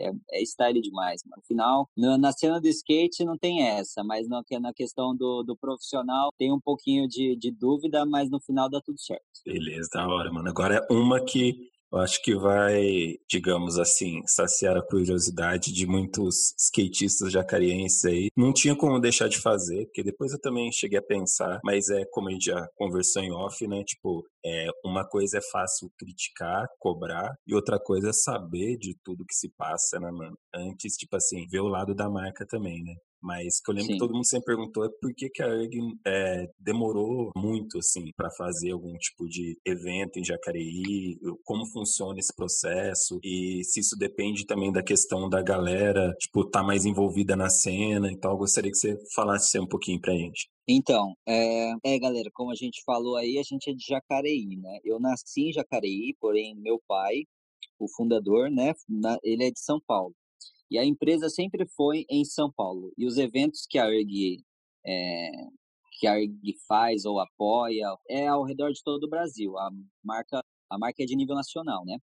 É, é style demais, mano. No final, na, na cena do skate não tem essa, mas na, na questão do do profissional tem um pouquinho de, de dúvida, mas no final dá tudo certo. Beleza, da hora, mano. Agora é uma que eu acho que vai, digamos assim, saciar a curiosidade de muitos skatistas jacarienses aí. Não tinha como deixar de fazer, porque depois eu também cheguei a pensar, mas é como a gente já conversou em off, né? Tipo, é, uma coisa é fácil criticar, cobrar, e outra coisa é saber de tudo que se passa, né, mano? Antes, tipo assim, ver o lado da marca também, né? Mas que eu lembro Sim. que todo mundo sempre perguntou é por que, que a ERG é, demorou muito, assim, para fazer algum tipo de evento em Jacareí, como funciona esse processo e se isso depende também da questão da galera, tipo, tá mais envolvida na cena. Então, eu gostaria que você falasse um pouquinho pra gente. Então, é, é, galera, como a gente falou aí, a gente é de Jacareí, né? Eu nasci em Jacareí, porém meu pai, o fundador, né, na, ele é de São Paulo. E a empresa sempre foi em São Paulo. E os eventos que a ERG, é, que a ERG faz ou apoia é ao redor de todo o Brasil. A marca, a marca é de nível nacional, né?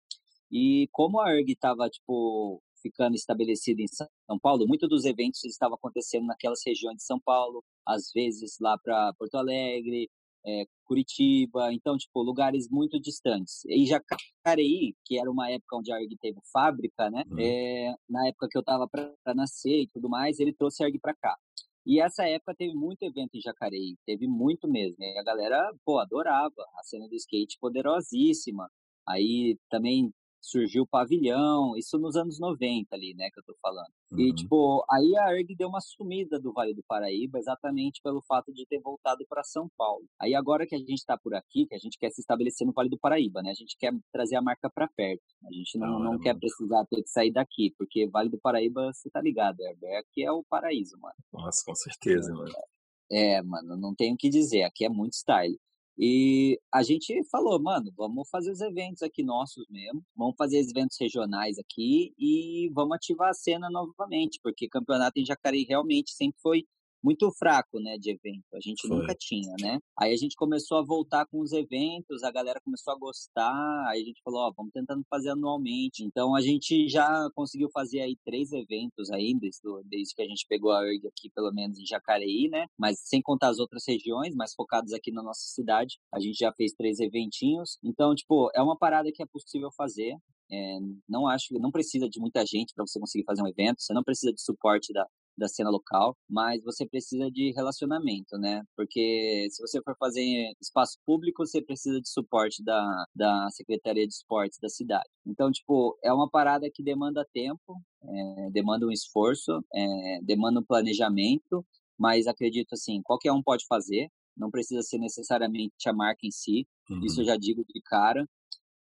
E como a ERG estava, tipo, ficando estabelecida em São Paulo, muitos dos eventos estavam acontecendo naquelas regiões de São Paulo, às vezes lá para Porto Alegre, é, Curitiba, então, tipo, lugares muito distantes. E Jacareí, que era uma época onde a ERG teve fábrica, né? Uhum. É, na época que eu tava para nascer e tudo mais, ele trouxe a ERG para cá. E essa época teve muito evento em Jacareí, teve muito mesmo. E a galera, pô, adorava. A cena do skate poderosíssima. Aí também surgiu o pavilhão, isso nos anos 90 ali, né, que eu tô falando. Uhum. E, tipo, aí a ERG deu uma sumida do Vale do Paraíba, exatamente pelo fato de ter voltado para São Paulo. Aí agora que a gente está por aqui, que a gente quer se estabelecer no Vale do Paraíba, né, a gente quer trazer a marca para perto. A gente não, não, não quer precisar ter que sair daqui, porque Vale do Paraíba, você tá ligado, é, aqui é o paraíso, mano. Nossa, com certeza, mano. É, mano, não tenho o que dizer, aqui é muito style. E a gente falou, mano, vamos fazer os eventos aqui nossos mesmo, vamos fazer eventos regionais aqui e vamos ativar a cena novamente, porque campeonato em Jacareí realmente sempre foi muito fraco, né, de evento. A gente Foi. nunca tinha, né? Aí a gente começou a voltar com os eventos, a galera começou a gostar, aí a gente falou, ó, vamos tentando fazer anualmente. Então a gente já conseguiu fazer aí três eventos desde, desde que a gente pegou a ERG aqui, pelo menos em Jacareí, né? Mas sem contar as outras regiões, mas focados aqui na nossa cidade, a gente já fez três eventinhos. Então, tipo, é uma parada que é possível fazer. É, não acho, não precisa de muita gente para você conseguir fazer um evento. Você não precisa de suporte da, da cena local, mas você precisa de relacionamento, né? Porque se você for fazer espaço público, você precisa de suporte da, da Secretaria de Esportes da cidade. Então, tipo, é uma parada que demanda tempo, é, demanda um esforço, é, demanda um planejamento, mas acredito assim, qualquer um pode fazer, não precisa ser necessariamente a marca em si, uhum. isso eu já digo de cara.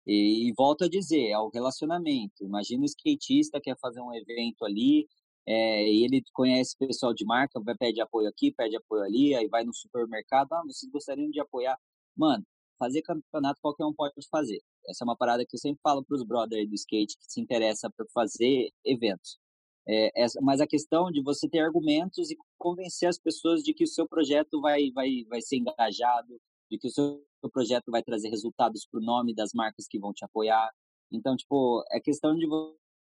E, e volto a dizer, é o relacionamento. Imagina o skatista que quer fazer um evento ali, é, e ele conhece pessoal de marca, vai pedir apoio aqui, pede apoio ali, aí vai no supermercado, ah, vocês gostariam de apoiar? Mano, fazer campeonato qualquer um pode fazer. Essa é uma parada que eu sempre falo para os brothers do skate que se interessa por fazer eventos. É, mas a questão de você ter argumentos e convencer as pessoas de que o seu projeto vai, vai, vai ser engajado, de que o seu projeto vai trazer resultados para o nome das marcas que vão te apoiar. Então, tipo, é questão de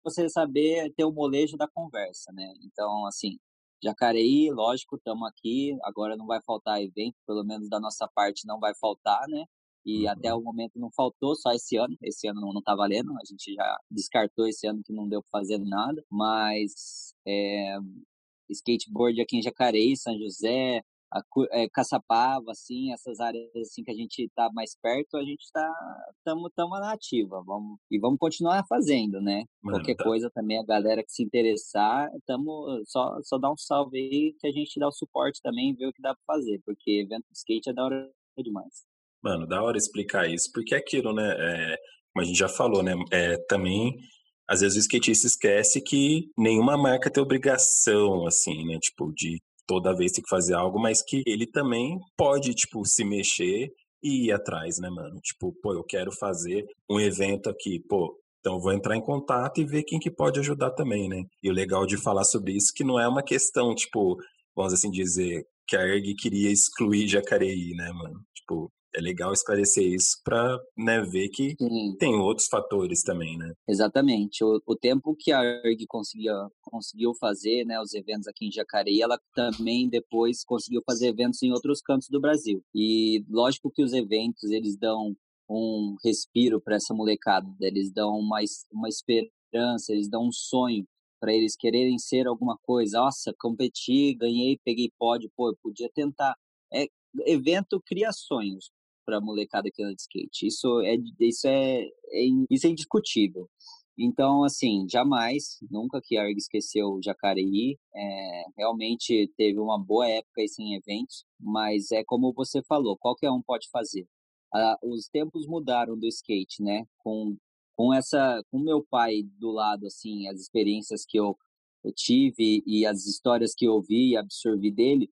você saber ter o molejo da conversa, né? Então, assim, Jacareí, lógico, estamos aqui, agora não vai faltar evento, pelo menos da nossa parte não vai faltar, né? E uhum. até o momento não faltou, só esse ano. Esse ano não, não tá valendo, a gente já descartou esse ano que não deu para fazer nada. Mas é, skateboard aqui em Jacareí, São José, a, é, Caçapava, assim, essas áreas assim que a gente está mais perto, a gente está tamo, tamo na ativa, vamos e vamos continuar fazendo, né? Mano, Qualquer tá. coisa também a galera que se interessar, tamo só só dá um salve aí que a gente dá o suporte também, ver o que dá para fazer, porque evento de skate é da hora demais. Mano, da hora explicar isso, porque é aquilo, né? É, como a gente já falou, né? É, também às vezes o skatista esquece que nenhuma marca tem obrigação, assim, né? Tipo, de toda vez tem que fazer algo, mas que ele também pode, tipo, se mexer e ir atrás, né, mano? Tipo, pô, eu quero fazer um evento aqui, pô, então vou entrar em contato e ver quem que pode ajudar também, né? E o legal de falar sobre isso é que não é uma questão, tipo, vamos assim dizer, que a ERG queria excluir Jacareí, né, mano? Tipo, é legal esclarecer isso para né, ver que Sim. tem outros fatores também, né? Exatamente. O, o tempo que a ERG conseguia, conseguiu fazer né, os eventos aqui em Jacareí, ela também depois conseguiu fazer eventos em outros cantos do Brasil. E lógico que os eventos, eles dão um respiro para essa molecada, eles dão uma, uma esperança, eles dão um sonho para eles quererem ser alguma coisa. Nossa, competi, ganhei, peguei pódio, pô, eu podia tentar. É, evento cria sonhos para a molecada que anda de skate. Isso é, isso é, é, isso é indiscutível. Então, assim, jamais, nunca que a ARG esqueceu Jacareí. É, realmente teve uma boa época aí sem eventos, mas é como você falou, qualquer um pode fazer. Ah, os tempos mudaram do skate, né? Com, com essa, com meu pai do lado, assim, as experiências que eu, eu tive e as histórias que eu ouvi e absorvi dele,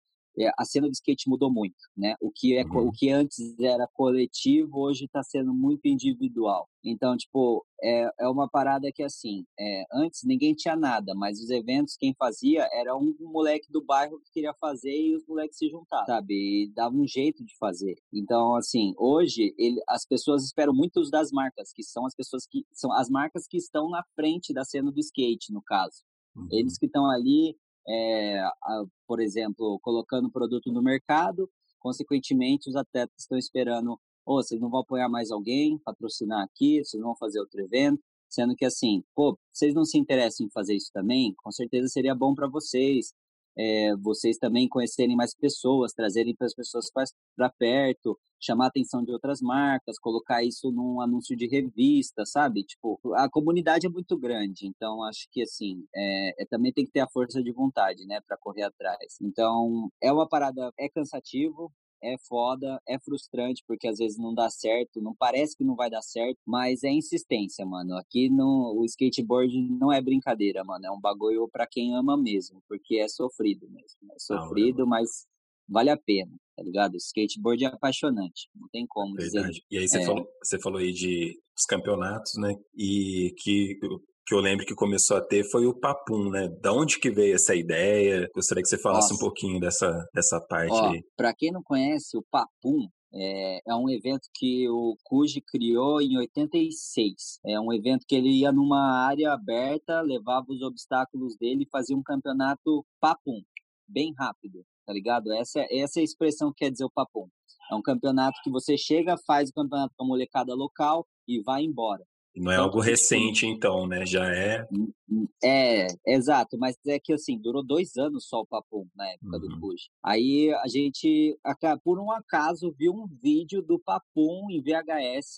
a cena do skate mudou muito, né? O que, é, uhum. o que antes era coletivo, hoje está sendo muito individual. Então, tipo, é, é uma parada que, assim, é, antes ninguém tinha nada, mas os eventos, quem fazia era um moleque do bairro que queria fazer e os moleques se juntavam, sabe? E dava um jeito de fazer. Então, assim, hoje, ele, as pessoas esperam muito das marcas, que são as pessoas que, são as marcas que estão na frente da cena do skate, no caso. Uhum. Eles que estão ali é, a, por exemplo, colocando produto no mercado, consequentemente os atletas estão esperando, ou oh, vocês não vão apoiar mais alguém, patrocinar aqui, vocês não vão fazer outro evento, sendo que assim, pô, vocês não se interessam em fazer isso também, com certeza seria bom para vocês. É, vocês também conhecerem mais pessoas, trazerem para as pessoas para perto, chamar a atenção de outras marcas, colocar isso num anúncio de revista, sabe? Tipo, a comunidade é muito grande, então acho que assim, é, é também tem que ter a força de vontade, né, para correr atrás. Então, é uma parada, é cansativo, é foda, é frustrante, porque às vezes não dá certo, não parece que não vai dar certo, mas é insistência, mano. Aqui no o skateboard não é brincadeira, mano. É um bagulho para quem ama mesmo, porque é sofrido mesmo. É sofrido, mas vale a pena, tá ligado? Skateboard é apaixonante, não tem como Verdade. dizer. E aí você, é... falou, você falou aí de, dos campeonatos, né? E que que eu lembro que começou a ter foi o Papum, né? Da onde que veio essa ideia? Gostaria que você falasse Nossa. um pouquinho dessa, dessa parte Ó, aí. Para quem não conhece, o Papum é, é, um evento que o Cuji criou em 86. É um evento que ele ia numa área aberta, levava os obstáculos dele e fazia um campeonato Papum, bem rápido, tá ligado? Essa, essa é a expressão que quer dizer o Papum. É um campeonato que você chega, faz o campeonato com a molecada local e vai embora. Não é algo recente, então, né? Já é. Hum, hum, é, exato, mas é que assim, durou dois anos só o Papum na época uhum. do Push. Aí a gente, por um acaso, viu um vídeo do Papum em VHS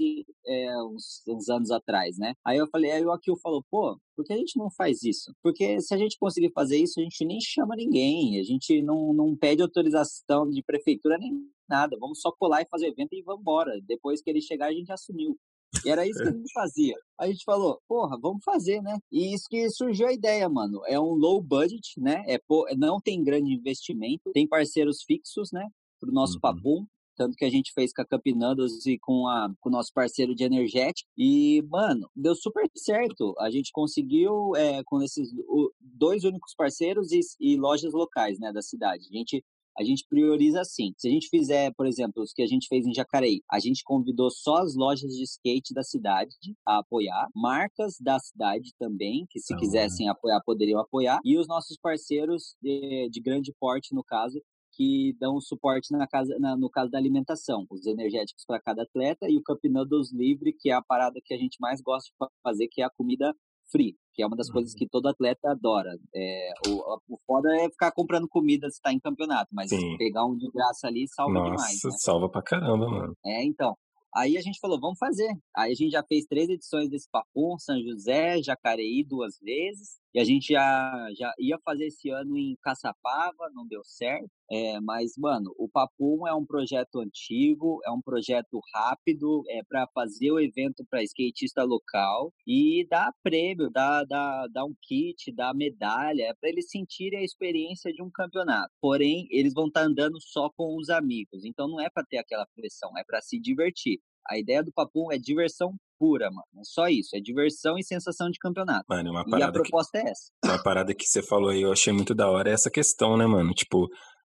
é, uns, uns, anos atrás, né? Aí eu falei, aí o Akil falou, pô, por que a gente não faz isso? Porque se a gente conseguir fazer isso, a gente nem chama ninguém, a gente não, não pede autorização de prefeitura nem nada, vamos só colar e fazer evento e vamos embora. Depois que ele chegar, a gente assumiu. E era isso que a gente fazia. A gente falou, porra, vamos fazer, né? E isso que surgiu a ideia, mano. É um low budget, né? É, não tem grande investimento, tem parceiros fixos, né? Pro nosso uhum. papum. Tanto que a gente fez com a Campinandos e com, a, com o nosso parceiro de energético. E, mano, deu super certo. A gente conseguiu, é, com esses o, dois únicos parceiros e, e lojas locais, né, da cidade. A gente a gente prioriza assim. Se a gente fizer, por exemplo, os que a gente fez em Jacareí, a gente convidou só as lojas de skate da cidade a apoiar, marcas da cidade também, que se ah, quisessem apoiar, poderiam apoiar, e os nossos parceiros de, de grande porte, no caso, que dão suporte na casa, na, no caso da alimentação, os energéticos para cada atleta e o Cup Noodles livre, que é a parada que a gente mais gosta de fazer, que é a comida free, que é uma das uhum. coisas que todo atleta adora. É, o, o foda é ficar comprando comida se tá em campeonato, mas Sim. pegar um de graça ali salva Nossa, demais. Né? salva pra caramba, mano. É, então. Aí a gente falou, vamos fazer. Aí a gente já fez três edições desse Papum, São José, Jacareí duas vezes. E a gente já, já ia fazer esse ano em Caçapava, não deu certo. É, mas, mano, o Papum é um projeto antigo, é um projeto rápido, é para fazer o evento para skatista local e dar prêmio, dar, dar, dar um kit, dar medalha, é para eles sentirem a experiência de um campeonato. Porém, eles vão estar tá andando só com os amigos, então não é para ter aquela pressão, é para se divertir. A ideia do Papum é diversão pura, mano. É só isso. É diversão e sensação de campeonato. Mano, uma parada e a proposta que, é essa. Uma parada que você falou aí, eu achei muito da hora, é essa questão, né, mano? Tipo,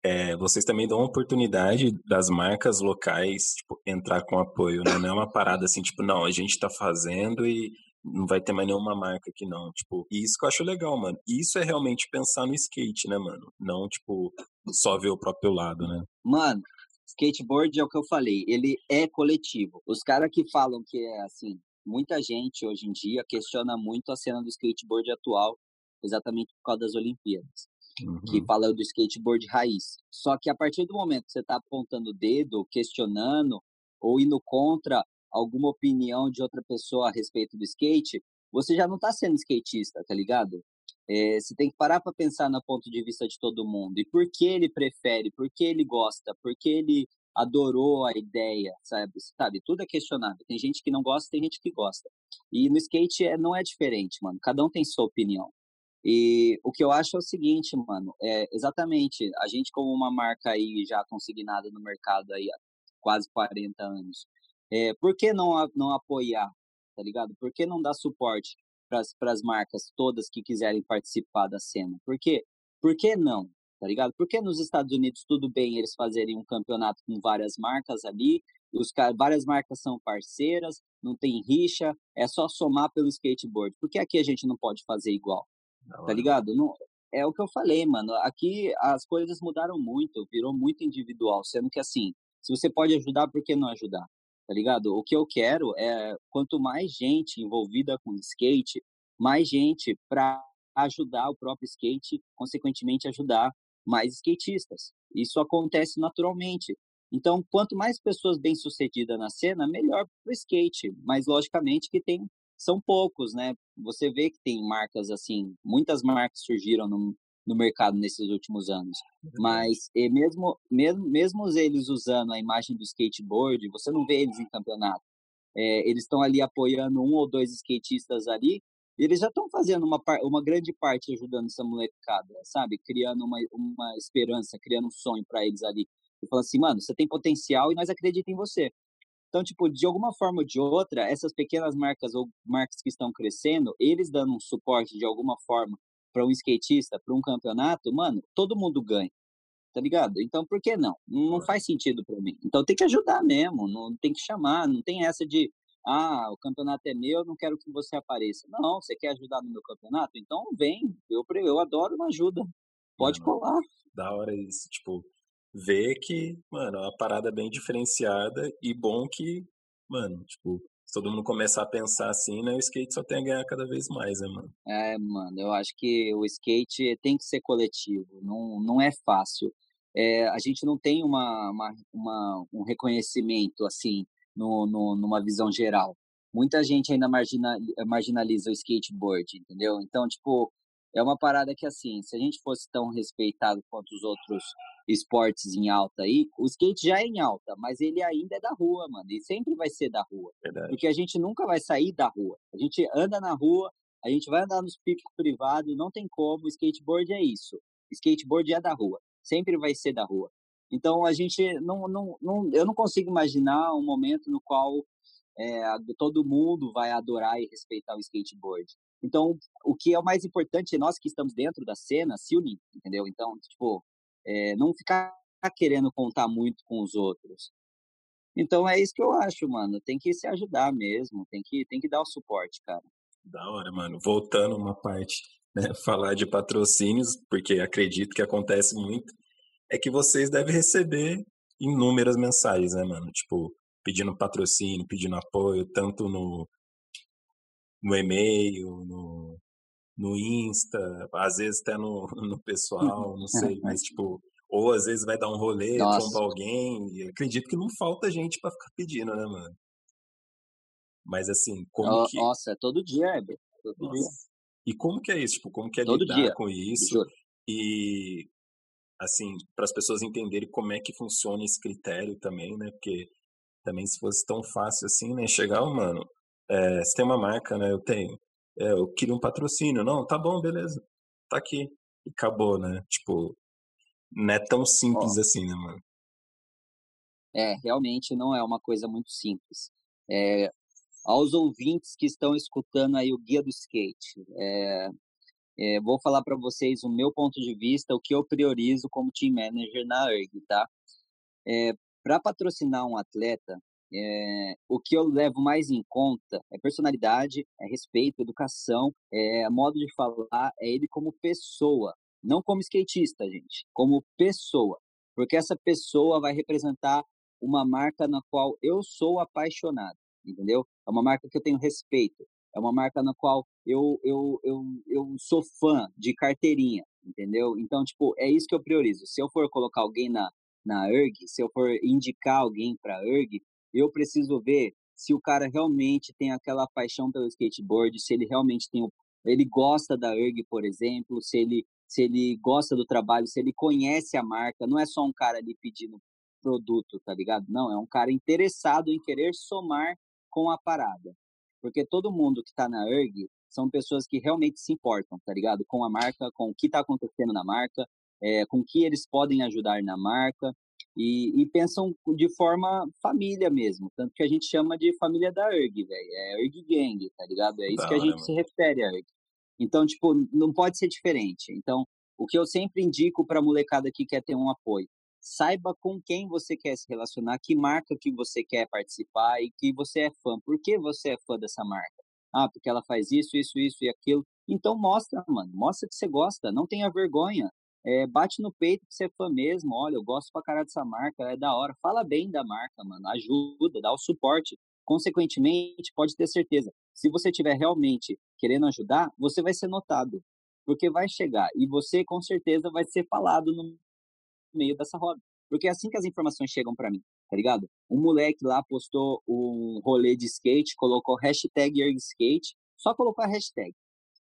é, vocês também dão oportunidade das marcas locais tipo, entrar com apoio, né? Não é uma parada assim, tipo, não, a gente tá fazendo e não vai ter mais nenhuma marca aqui, não. Tipo, e isso que eu acho legal, mano. Isso é realmente pensar no skate, né, mano? Não, tipo, só ver o próprio lado, né? Mano, skateboard é o que eu falei, ele é coletivo. Os caras que falam que é assim, muita gente hoje em dia questiona muito a cena do skateboard atual, exatamente por causa das Olimpíadas. Uhum. Que fala do skateboard raiz. Só que a partir do momento que você está apontando o dedo, questionando ou indo contra alguma opinião de outra pessoa a respeito do skate, você já não está sendo skatista, tá ligado? É, você tem que parar para pensar no ponto de vista de todo mundo. E por que ele prefere, por que ele gosta, por que ele adorou a ideia, sabe? Sabe, tudo é questionável. Tem gente que não gosta, tem gente que gosta. E no skate é, não é diferente, mano. Cada um tem sua opinião. E o que eu acho é o seguinte, mano, é exatamente, a gente como uma marca aí já consignada no mercado aí há quase 40 anos, é, por que não, não apoiar, tá ligado? Por que não dar suporte para as marcas todas que quiserem participar da cena? Por quê? Por que não? Tá ligado? Por que nos Estados Unidos tudo bem eles fazerem um campeonato com várias marcas ali, os várias marcas são parceiras, não tem rixa, é só somar pelo skateboard. Por que aqui a gente não pode fazer igual? Tá ligado? Não, é o que eu falei, mano. Aqui as coisas mudaram muito, virou muito individual, sendo que assim, se você pode ajudar, por que não ajudar? Tá ligado? O que eu quero é quanto mais gente envolvida com skate, mais gente para ajudar o próprio skate, consequentemente ajudar mais skatistas. Isso acontece naturalmente. Então, quanto mais pessoas bem-sucedidas na cena, melhor para o skate. Mas, logicamente, que tem são poucos, né? Você vê que tem marcas assim, muitas marcas surgiram no, no mercado nesses últimos anos. Mas e mesmo, mesmo, mesmo eles usando a imagem do skateboard, você não vê eles em campeonato. É, eles estão ali apoiando um ou dois skatistas ali, e eles já estão fazendo uma, uma grande parte ajudando essa molecada, sabe? Criando uma, uma esperança, criando um sonho para eles ali. E falando assim, mano, você tem potencial e nós acreditamos em você. Então, tipo, de alguma forma ou de outra, essas pequenas marcas ou marcas que estão crescendo, eles dando um suporte de alguma forma para um skatista, para um campeonato, mano, todo mundo ganha. Tá ligado? Então, por que não? Não faz sentido para mim. Então, tem que ajudar mesmo, não tem que chamar, não tem essa de ah, o campeonato é meu, não quero que você apareça. Não, você quer ajudar no meu campeonato? Então vem, eu, eu adoro uma ajuda. Pode mano, colar. Da hora isso, tipo, ver que, mano, é uma parada bem diferenciada e bom que, mano, tipo, se todo mundo começar a pensar assim, né, o skate só tem a ganhar cada vez mais, né, mano? É, mano, eu acho que o skate tem que ser coletivo, não, não é fácil. É, a gente não tem uma, uma, uma, um reconhecimento, assim, no, no, numa visão geral. Muita gente ainda margina, marginaliza o skateboard, entendeu? Então, tipo, é uma parada que, assim, se a gente fosse tão respeitado quanto os outros esportes em alta aí, o skate já é em alta, mas ele ainda é da rua, mano. E sempre vai ser da rua. Verdade. Porque a gente nunca vai sair da rua. A gente anda na rua, a gente vai andar nos picos privados, não tem como. O skateboard é isso. Skateboard é da rua. Sempre vai ser da rua. Então a gente não, não, não eu não consigo imaginar um momento no qual é, todo mundo vai adorar e respeitar o skateboard. Então, o que é o mais importante nós que estamos dentro da cena se unir, entendeu? Então, tipo, é, não ficar querendo contar muito com os outros. Então é isso que eu acho, mano. Tem que se ajudar mesmo, tem que, tem que dar o suporte, cara. Da hora, mano. Voltando uma parte, né, <laughs> falar de patrocínios, porque acredito que acontece muito, é que vocês devem receber inúmeras mensagens, né, mano? Tipo, pedindo patrocínio, pedindo apoio, tanto no, no e-mail, no, no Insta, às vezes até no, <laughs> no pessoal, não sei, mas tipo, ou às vezes vai dar um rolê, tromba alguém, e acredito que não falta gente para ficar pedindo, né, mano? Mas assim, como oh, que... Nossa, é todo dia, Heber, todo dia. E como que é isso? Tipo, como que é todo lidar dia. com isso? E, assim, para as pessoas entenderem como é que funciona esse critério também, né? Porque também se fosse tão fácil assim, né? Chegar, oh, mano, é, você tem uma marca, né? Eu tenho é, eu queria um patrocínio. Não, tá bom, beleza. Tá aqui. E acabou, né? Tipo, não é tão simples assim, né, mano? É, realmente não é uma coisa muito simples. É, aos ouvintes que estão escutando aí o Guia do Skate, é, é, vou falar para vocês o meu ponto de vista, o que eu priorizo como team manager na ERG, tá? É, para patrocinar um atleta, é, o que eu levo mais em conta é personalidade, é respeito, educação, é modo de falar, é ele como pessoa, não como skatista, gente, como pessoa, porque essa pessoa vai representar uma marca na qual eu sou apaixonado, entendeu? É uma marca que eu tenho respeito, é uma marca na qual eu, eu, eu, eu sou fã de carteirinha, entendeu? Então, tipo, é isso que eu priorizo. Se eu for colocar alguém na, na ERG, se eu for indicar alguém para ERG, eu preciso ver se o cara realmente tem aquela paixão pelo skateboard, se ele realmente tem, ele gosta da erg, por exemplo, se ele se ele gosta do trabalho, se ele conhece a marca, não é só um cara ali pedindo produto, tá ligado? Não, é um cara interessado em querer somar com a parada. Porque todo mundo que tá na erg são pessoas que realmente se importam, tá ligado? Com a marca, com o que tá acontecendo na marca, é, com o que eles podem ajudar na marca e, e, pensam de forma família mesmo, tanto que a gente chama de família da ERG, velho, é ERG Gang, tá ligado? É isso da que a gente se refere a ERG. Então, tipo, não pode ser diferente. Então, o que eu sempre indico para molecada que quer ter um apoio, saiba com quem você quer se relacionar, que marca que você quer participar e que você é fã. Por que você é fã dessa marca? Ah, porque ela faz isso, isso, isso e aquilo. Então mostra, mano, mostra que você gosta, não tenha vergonha é, bate no peito que você é fã mesmo, olha, eu gosto pra caralho dessa marca, é da hora. Fala bem da marca, mano, ajuda, dá o suporte. Consequentemente, pode ter certeza, se você estiver realmente querendo ajudar, você vai ser notado. porque vai chegar. E você, com certeza, vai ser falado no meio dessa roda. Porque é assim que as informações chegam para mim, tá ligado? Um moleque lá postou um rolê de skate, colocou hashtag skate, só colocou a hashtag.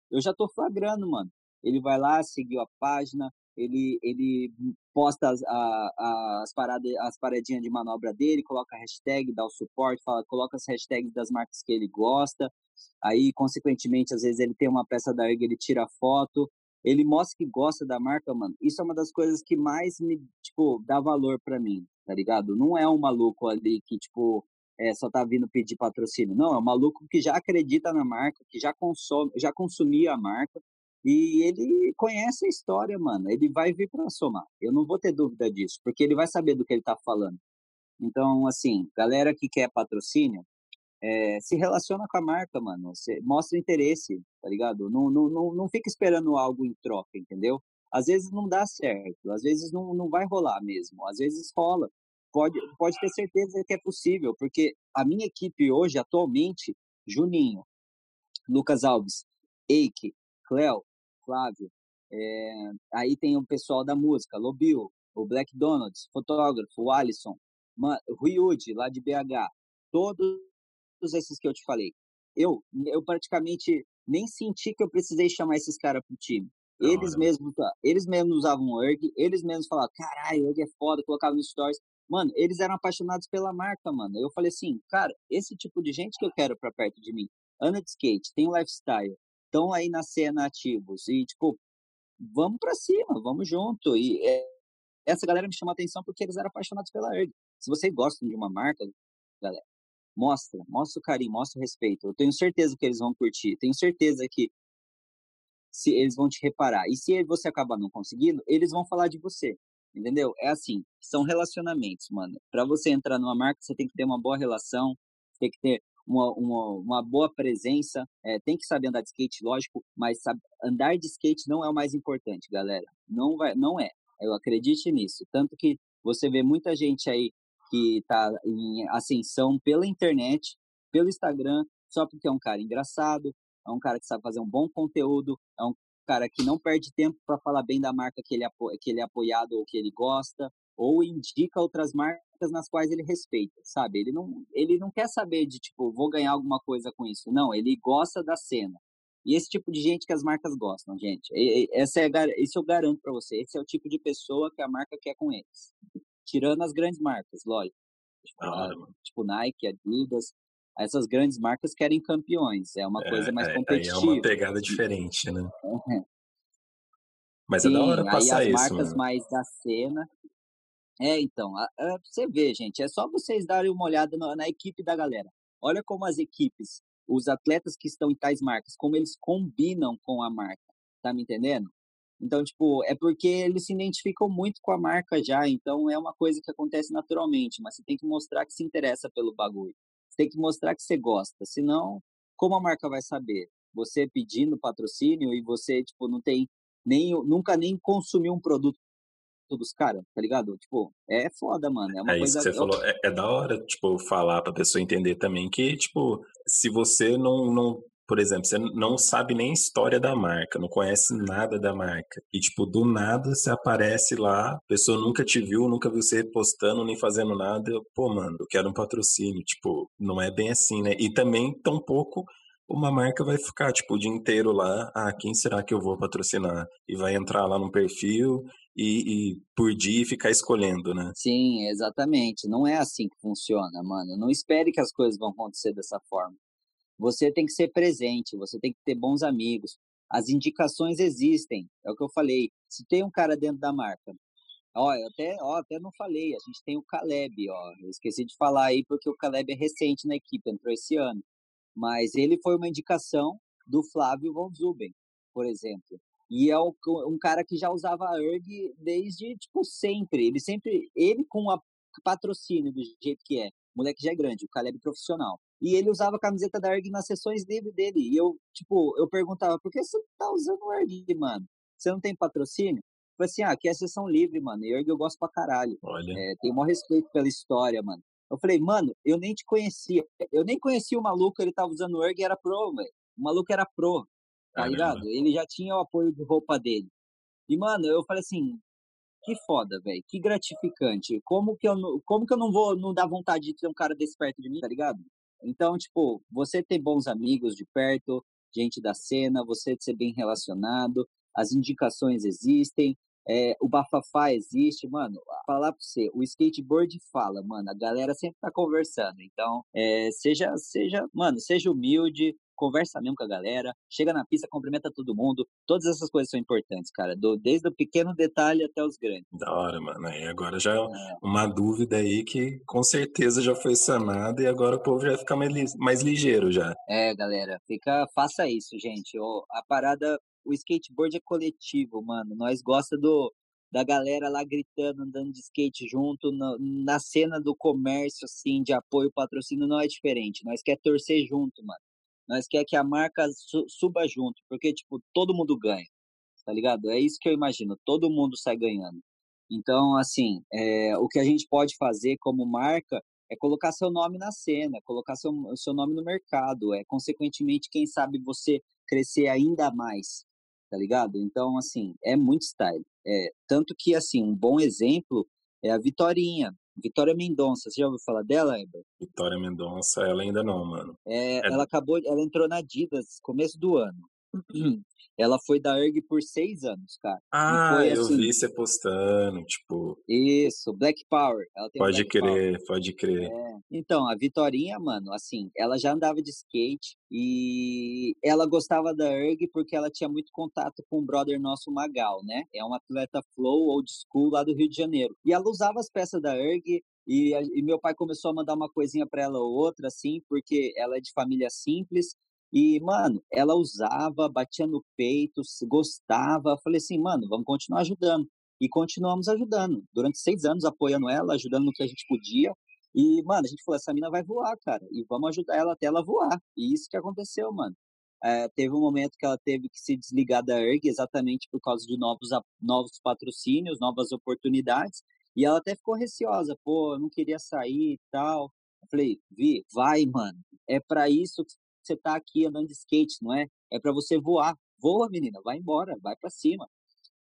Eu já tô flagrando, mano. Ele vai lá, seguiu a página, ele, ele posta as, as, paradas, as paradinhas de manobra dele, coloca hashtag, dá o suporte, fala, coloca as hashtags das marcas que ele gosta. Aí, consequentemente, às vezes ele tem uma peça da ERG, ele tira foto, ele mostra que gosta da marca, mano. Isso é uma das coisas que mais me, tipo, dá valor para mim, tá ligado? Não é um maluco ali que, tipo, é, só tá vindo pedir patrocínio. Não, é um maluco que já acredita na marca, que já consome, já consumia a marca e ele conhece a história, mano. Ele vai vir para somar. Eu não vou ter dúvida disso, porque ele vai saber do que ele tá falando. Então, assim, galera que quer patrocínio, é, se relaciona com a marca, mano. Você mostra interesse, tá ligado? Não, não, não, não fica esperando algo em troca, entendeu? Às vezes não dá certo, às vezes não, não vai rolar mesmo, às vezes rola. Pode, pode ter certeza que é possível, porque a minha equipe hoje, atualmente, Juninho, Lucas Alves, Eike, Cleo, Flávio, é, aí tem o pessoal da música, Lobil, o Black Donalds, fotógrafo, o Alisson, Ruiud, lá de BH, todos esses que eu te falei. Eu, eu praticamente nem senti que eu precisei chamar esses caras pro time. Eles mesmos, eles mesmos usavam o URG, eles mesmos falavam, caralho, o URG é foda, colocavam nos stories. Mano, eles eram apaixonados pela marca, mano. Eu falei assim, cara, esse tipo de gente que eu quero pra perto de mim. Anda de skate, tem lifestyle, estão aí na cena ativos. E, tipo, vamos pra cima, vamos junto. E é, essa galera me chamou a atenção porque eles eram apaixonados pela URG. Se vocês gostam de uma marca, galera, Mostra, mostra o carinho, mostra o respeito. Eu tenho certeza que eles vão curtir. Tenho certeza que se eles vão te reparar. E se você acabar não conseguindo, eles vão falar de você. Entendeu? É assim, são relacionamentos, mano. Para você entrar numa marca, você tem que ter uma boa relação, tem que ter uma, uma, uma boa presença, é, tem que saber andar de skate, lógico, mas sabe, andar de skate não é o mais importante, galera. Não, vai, não é. Eu acredite nisso. Tanto que você vê muita gente aí que está em ascensão pela internet, pelo Instagram, só porque é um cara engraçado, é um cara que sabe fazer um bom conteúdo, é um cara que não perde tempo para falar bem da marca que ele, que ele é apoiado ou que ele gosta, ou indica outras marcas nas quais ele respeita, sabe? Ele não, ele não quer saber de, tipo, vou ganhar alguma coisa com isso. Não, ele gosta da cena. E esse tipo de gente que as marcas gostam, gente. Essa é, esse eu garanto para você. Esse é o tipo de pessoa que a marca quer com eles tirando as grandes marcas, lógico. Tipo, ah, tipo Nike, Adidas, essas grandes marcas querem campeões, é uma é, coisa mais competitiva. É, é uma pegada diferente, né? <laughs> Mas Sim, é da hora passar aí as isso, marcas mano. mais da cena. É, então, a, a, você vê, gente, é só vocês darem uma olhada na, na equipe da galera. Olha como as equipes, os atletas que estão em tais marcas, como eles combinam com a marca. Tá me entendendo? Então, tipo, é porque eles se identificam muito com a marca já, então é uma coisa que acontece naturalmente, mas você tem que mostrar que se interessa pelo bagulho. Você tem que mostrar que você gosta, senão, como a marca vai saber? Você pedindo patrocínio e você, tipo, não tem nem, nunca nem consumiu um produto dos caras, tá ligado? Tipo, é foda, mano. É, uma é coisa... isso que você falou. É, é, da hora, tipo, falar pra pessoa entender também que, tipo, se você não, não por exemplo, você não sabe nem história da marca, não conhece nada da marca. E, tipo, do nada você aparece lá, a pessoa nunca te viu, nunca viu você postando nem fazendo nada. Eu, Pô, mano, eu quero um patrocínio. Tipo, não é bem assim, né? E também, tão pouco uma marca vai ficar, tipo, o dia inteiro lá, ah, quem será que eu vou patrocinar? E vai entrar lá no perfil e, e, por dia ficar escolhendo, né? Sim, exatamente. Não é assim que funciona, mano. Não espere que as coisas vão acontecer dessa forma. Você tem que ser presente, você tem que ter bons amigos. As indicações existem, é o que eu falei. Se tem um cara dentro da marca, ó, eu até, ó, até não falei, a gente tem o Caleb, ó, eu esqueci de falar aí porque o Caleb é recente na equipe, entrou esse ano. Mas ele foi uma indicação do Flávio Von Zuben, por exemplo. E é um cara que já usava a ERG desde, tipo, sempre. Ele sempre, ele com a patrocínio do jeito que é. O moleque já é grande, o Caleb profissional. E ele usava a camiseta da ERG nas sessões livre dele. E eu, tipo, eu perguntava, por que você tá usando o ERG, mano? Você não tem patrocínio? Falei assim, ah, aqui é sessão livre, mano. E ERG eu gosto pra caralho. Olha. É, tenho o maior respeito pela história, mano. Eu falei, mano, eu nem te conhecia. Eu nem conhecia o maluco, ele tava usando o ERG e era pro, velho. O maluco era pro. Tá ligado? Ele já tinha o apoio de roupa dele. E, mano, eu falei assim, que foda, velho, que gratificante. Como que, eu, como que eu não vou não dar vontade de ter um cara desse perto de mim, tá ligado? Então, tipo, você ter bons amigos de perto, gente da cena, você ser bem relacionado, as indicações existem, é, o bafafá existe, mano. Falar pra você, o skateboard fala, mano. A galera sempre tá conversando. Então, é, seja, seja, mano, seja humilde, conversa mesmo com a galera, chega na pista, cumprimenta todo mundo. Todas essas coisas são importantes, cara. Do, desde o pequeno detalhe até os grandes. Da hora, mano. E agora já é uma dúvida aí que com certeza já foi sanada e agora o povo já fica mais, mais ligeiro já. É, galera, fica, faça isso, gente. a parada, o skateboard é coletivo, mano. Nós gosta do da galera lá gritando, andando de skate junto, na, na cena do comércio, assim, de apoio, patrocínio, não é diferente. Nós quer torcer junto, mano. Nós quer que a marca su suba junto, porque, tipo, todo mundo ganha, tá ligado? É isso que eu imagino, todo mundo sai ganhando. Então, assim, é, o que a gente pode fazer como marca é colocar seu nome na cena, colocar seu, seu nome no mercado, é, consequentemente, quem sabe você crescer ainda mais, tá ligado? Então, assim, é muito style. É, tanto que, assim, um bom exemplo é a Vitorinha. Vitória Mendonça, você já ouviu falar dela, Eber? Vitória Mendonça, ela ainda não, mano. É, é... Ela acabou, ela entrou na Adidas começo do ano. Ela foi da ERG por seis anos, cara. Ah, foi, eu assim, vi você postando, tipo. Isso, Black Power. pode Black crer, Power. pode crer. É. Então, a Vitorinha, mano, assim, ela já andava de skate e ela gostava da ERG porque ela tinha muito contato com o brother nosso Magal, né? É um atleta flow old school lá do Rio de Janeiro. E ela usava as peças da ERG e, e meu pai começou a mandar uma coisinha para ela ou outra, assim, porque ela é de família simples e, mano, ela usava, batia no peito, gostava. Falei assim, mano, vamos continuar ajudando. E continuamos ajudando. Durante seis anos apoiando ela, ajudando no que a gente podia. E, mano, a gente falou, essa mina vai voar, cara. E vamos ajudar ela até ela voar. E isso que aconteceu, mano. É, teve um momento que ela teve que se desligar da ERG exatamente por causa de novos, novos patrocínios, novas oportunidades. E ela até ficou receosa, pô, eu não queria sair e tal. Eu falei, Vi, vai, mano. É para isso você tá aqui andando de skate, não é? É para você voar. Voa, menina, vai embora, vai para cima.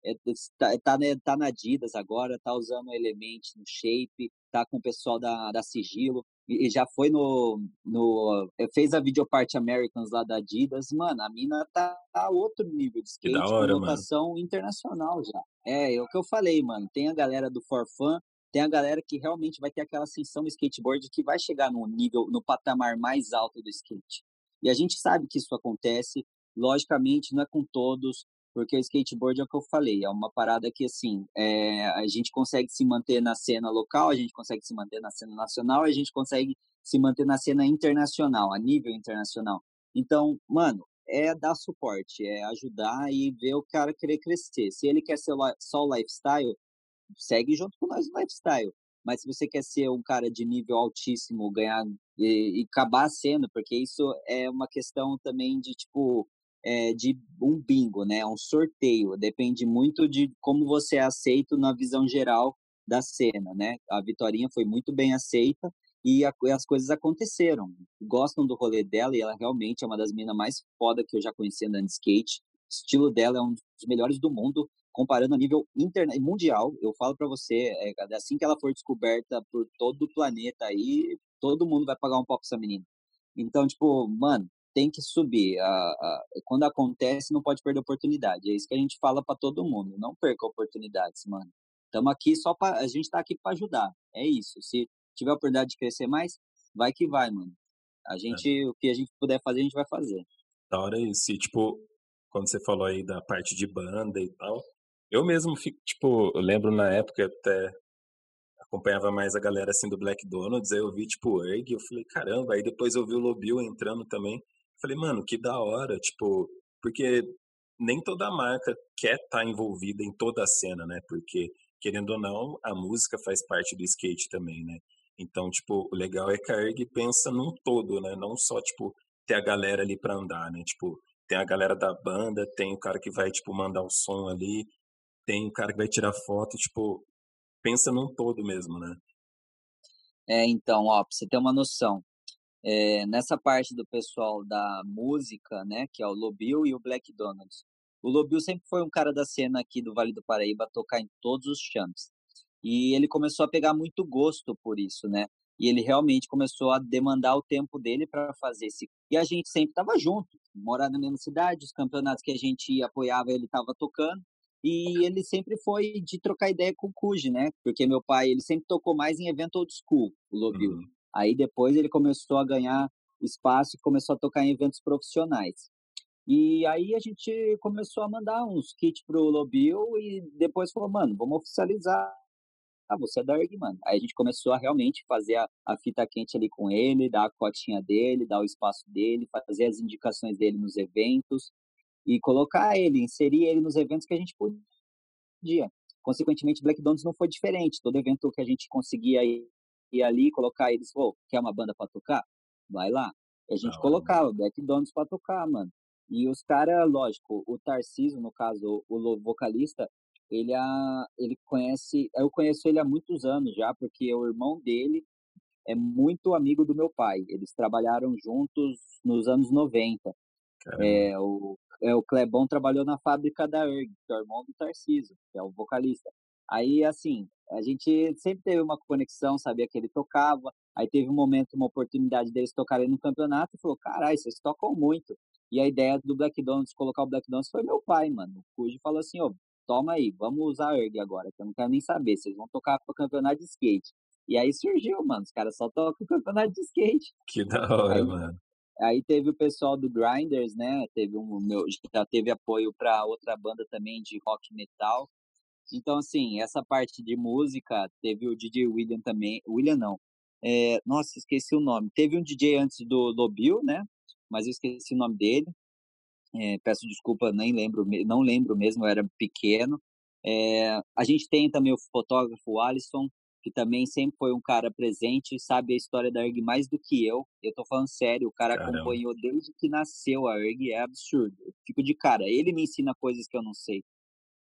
É, tá, tá, né, tá na Adidas agora, tá usando o Element no Shape, tá com o pessoal da, da Sigilo, e, e já foi no, no. É, fez a Videopart Americans lá da Adidas. Mano, a mina tá a outro nível de skate, hora, com notação internacional já. É, é o que eu falei, mano. Tem a galera do Forfan, tem a galera que realmente vai ter aquela ascensão no skateboard que vai chegar no nível, no patamar mais alto do skate. E a gente sabe que isso acontece, logicamente não é com todos, porque o skateboard é o que eu falei, é uma parada que, assim, é, a gente consegue se manter na cena local, a gente consegue se manter na cena nacional, a gente consegue se manter na cena internacional, a nível internacional. Então, mano, é dar suporte, é ajudar e ver o cara querer crescer. Se ele quer ser só o lifestyle, segue junto com nós no lifestyle. Mas se você quer ser um cara de nível altíssimo, ganhar e, e acabar sendo, porque isso é uma questão também de tipo é, de um bingo, né? Um sorteio. Depende muito de como você é aceito na visão geral da cena, né? A Vitorinha foi muito bem aceita e a, as coisas aconteceram. Gostam do rolê dela e ela realmente é uma das minas mais foda que eu já conheci de skate. O estilo dela é um dos melhores do mundo comparando a nível interna mundial, eu falo para você, é, assim que ela for descoberta por todo o planeta aí, todo mundo vai pagar um pau pra essa menina. Então, tipo, mano, tem que subir. A, a, quando acontece, não pode perder oportunidade. É isso que a gente fala para todo mundo. Não perca oportunidades, mano. Estamos aqui só para a gente tá aqui para ajudar. É isso. Se tiver a oportunidade de crescer mais, vai que vai, mano. A é. gente, é. o que a gente puder fazer, a gente vai fazer. Da hora isso. E, tipo, quando você falou aí da parte de banda e tal, eu mesmo fico, tipo, eu lembro na época até acompanhava mais a galera assim do Black Donuts, aí eu vi tipo o Erg, eu falei, caramba, aí depois eu vi o Lobil entrando também. Falei, mano, que da hora, tipo, porque nem toda marca quer estar tá envolvida em toda a cena, né? Porque, querendo ou não, a música faz parte do skate também, né? Então, tipo, o legal é que a Erg pensa num todo, né? Não só, tipo, ter a galera ali pra andar, né? Tipo, tem a galera da banda, tem o cara que vai, tipo, mandar o som ali, tem o cara que vai tirar foto, tipo, pensa num todo mesmo, né? É, então, ó, pra você ter uma noção, é, nessa parte do pessoal da música, né, que é o Lobil e o Black Donalds. O Lobil sempre foi um cara da cena aqui do Vale do Paraíba, tocar em todos os champs. E ele começou a pegar muito gosto por isso, né? E ele realmente começou a demandar o tempo dele para fazer esse. E a gente sempre estava junto, morar na mesma cidade, os campeonatos que a gente apoiava, ele estava tocando. E ele sempre foi de trocar ideia com o Cuji, né? Porque meu pai, ele sempre tocou mais em evento old school, o Lobil. Uhum. Aí depois ele começou a ganhar espaço e começou a tocar em eventos profissionais. E aí a gente começou a mandar uns kits pro Lobil e depois falou, mano, vamos oficializar. Ah, você é da ERG, mano. Aí a gente começou a realmente fazer a, a, fita quente ali com ele, dar a cotinha dele, dar o espaço dele, fazer as indicações dele nos eventos e colocar ele, inserir ele nos eventos que a gente podia. Consequentemente, Black Donuts não foi diferente. Todo evento que a gente conseguia ir, ir ali, colocar eles, oh, quer uma banda para tocar? Vai lá. E a gente não, colocava Black Donuts para tocar, mano. E os caras, lógico, o Tarcísio, no caso, o vocalista, ele, a, ele conhece, eu conheço ele há muitos anos já, porque o irmão dele é muito amigo do meu pai. Eles trabalharam juntos nos anos 90. É, o, é, o Clebão trabalhou na fábrica da ERG, que é o irmão do Tarcísio, que é o vocalista. Aí, assim, a gente sempre teve uma conexão, sabia que ele tocava. Aí teve um momento, uma oportunidade deles tocarem no campeonato e falou: caralho, vocês tocam muito. E a ideia do Black Donuts, colocar o Black Donuts, foi meu pai, mano. O Cujo falou assim: ô, toma aí, vamos usar a ERG agora, que eu não quero nem saber, vocês vão tocar pro campeonato de skate. E aí surgiu, mano, os caras só tocam o campeonato de skate. Que da hora, aí, mano. Aí teve o pessoal do Grinders, né? Teve um meu, já teve apoio para outra banda também de rock metal. Então, assim, essa parte de música, teve o DJ William também. William não. É, nossa, esqueci o nome. Teve um DJ antes do Lobil, né? Mas eu esqueci o nome dele. É, peço desculpa, nem lembro, não lembro mesmo, eu era pequeno. É, a gente tem também o fotógrafo Alisson, que também sempre foi um cara presente, sabe a história da ERG mais do que eu. Eu tô falando sério, o cara Caramba. acompanhou desde que nasceu a ERG, é absurdo. Eu fico de cara, ele me ensina coisas que eu não sei.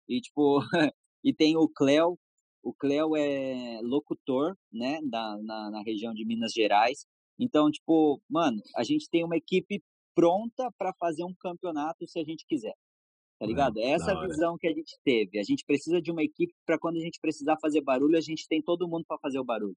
E tipo, <laughs> E tem o Cleo, o Cleo é locutor, né, da, na, na região de Minas Gerais. Então, tipo, mano, a gente tem uma equipe pronta para fazer um campeonato se a gente quiser. Tá ligado? É essa visão que a gente teve. A gente precisa de uma equipe para quando a gente precisar fazer barulho, a gente tem todo mundo para fazer o barulho.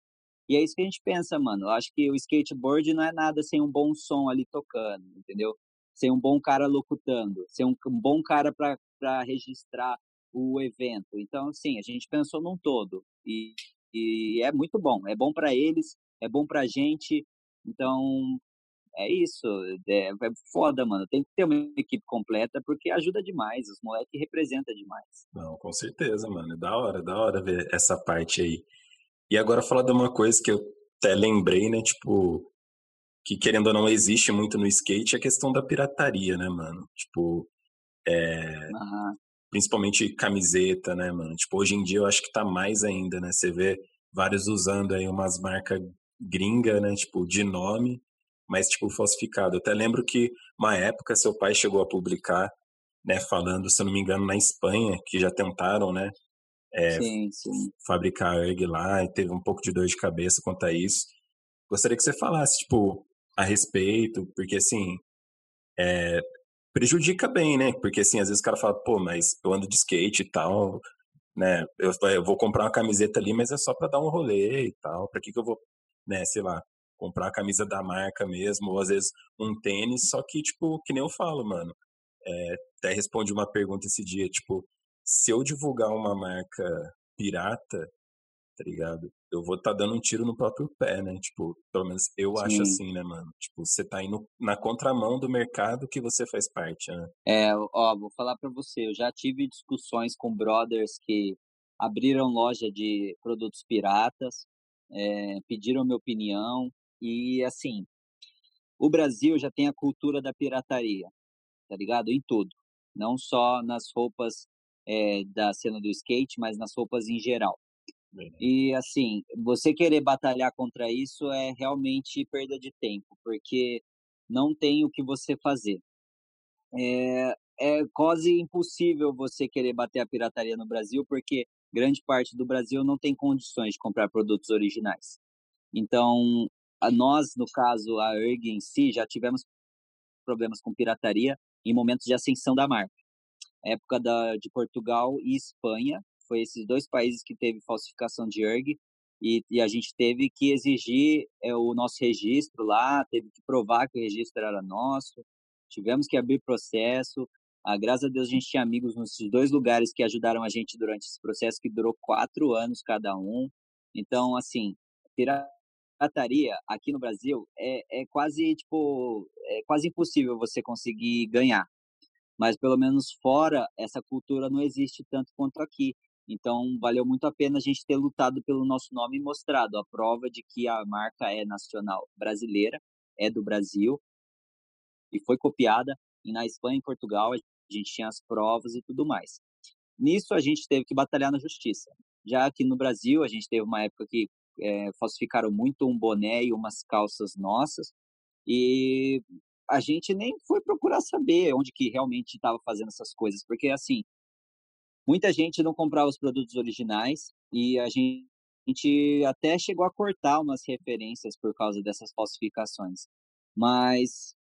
E é isso que a gente pensa, mano. Eu acho que o skateboard não é nada sem um bom som ali tocando, entendeu? Sem um bom cara locutando, sem um, um bom cara para registrar o evento. Então, assim, a gente pensou num todo e, e é muito bom. É bom para eles, é bom para a gente. Então, é isso. É, é, foda, mano. Tem que ter uma equipe completa porque ajuda demais. Os moleques representam demais. Não, com certeza, mano. É da hora, da hora ver essa parte aí. E agora falar de uma coisa que eu até lembrei, né? Tipo, que querendo ou não existe muito no skate, é a questão da pirataria, né, mano? Tipo, é, uhum principalmente camiseta, né, mano? Tipo, hoje em dia eu acho que tá mais ainda, né? Você vê vários usando aí umas marcas gringa, né, tipo, de nome, mas tipo falsificado. Eu até lembro que uma época seu pai chegou a publicar, né, falando, se eu não me engano, na Espanha, que já tentaram, né, é, sim, sim. fabricar erg lá e teve um pouco de dor de cabeça quanto a isso. Gostaria que você falasse, tipo, a respeito, porque assim, é, prejudica bem, né? Porque assim, às vezes o cara fala, pô, mas eu ando de skate e tal, né? Eu, eu vou comprar uma camiseta ali, mas é só para dar um rolê e tal. Para que que eu vou, né, sei lá, comprar a camisa da marca mesmo, ou às vezes um tênis, só que, tipo, que nem eu falo, mano. É, até respondi uma pergunta esse dia, tipo, se eu divulgar uma marca pirata, tá ligado? Eu vou estar tá dando um tiro no próprio pé, né? Tipo, pelo menos eu Sim. acho assim, né, mano? Tipo, você tá indo na contramão do mercado que você faz parte, né? É, ó, vou falar para você, eu já tive discussões com brothers que abriram loja de produtos piratas, é, pediram minha opinião e, assim, o Brasil já tem a cultura da pirataria, tá ligado? Em tudo. Não só nas roupas é, da cena do skate, mas nas roupas em geral. E assim, você querer batalhar contra isso é realmente perda de tempo, porque não tem o que você fazer. É, é quase impossível você querer bater a pirataria no Brasil, porque grande parte do Brasil não tem condições de comprar produtos originais. Então, a nós, no caso, a ERG em si, já tivemos problemas com pirataria em momentos de ascensão da marca. Época da, de Portugal e Espanha, foi esses dois países que teve falsificação de ERG e, e a gente teve que exigir é, o nosso registro lá, teve que provar que o registro era nosso, tivemos que abrir processo. Ah, graças a Deus a gente tinha amigos nesses dois lugares que ajudaram a gente durante esse processo que durou quatro anos cada um. Então, assim, pirataria aqui no Brasil é, é quase tipo é quase impossível você conseguir ganhar. Mas pelo menos fora essa cultura não existe tanto quanto aqui. Então, valeu muito a pena a gente ter lutado pelo nosso nome e mostrado a prova de que a marca é nacional brasileira, é do Brasil e foi copiada. E na Espanha e Portugal a gente tinha as provas e tudo mais. Nisso a gente teve que batalhar na justiça. Já aqui no Brasil, a gente teve uma época que é, falsificaram muito um boné e umas calças nossas. E a gente nem foi procurar saber onde que realmente estava fazendo essas coisas, porque assim, muita gente não comprava os produtos originais e a gente, a gente até chegou a cortar umas referências por causa dessas falsificações. Mas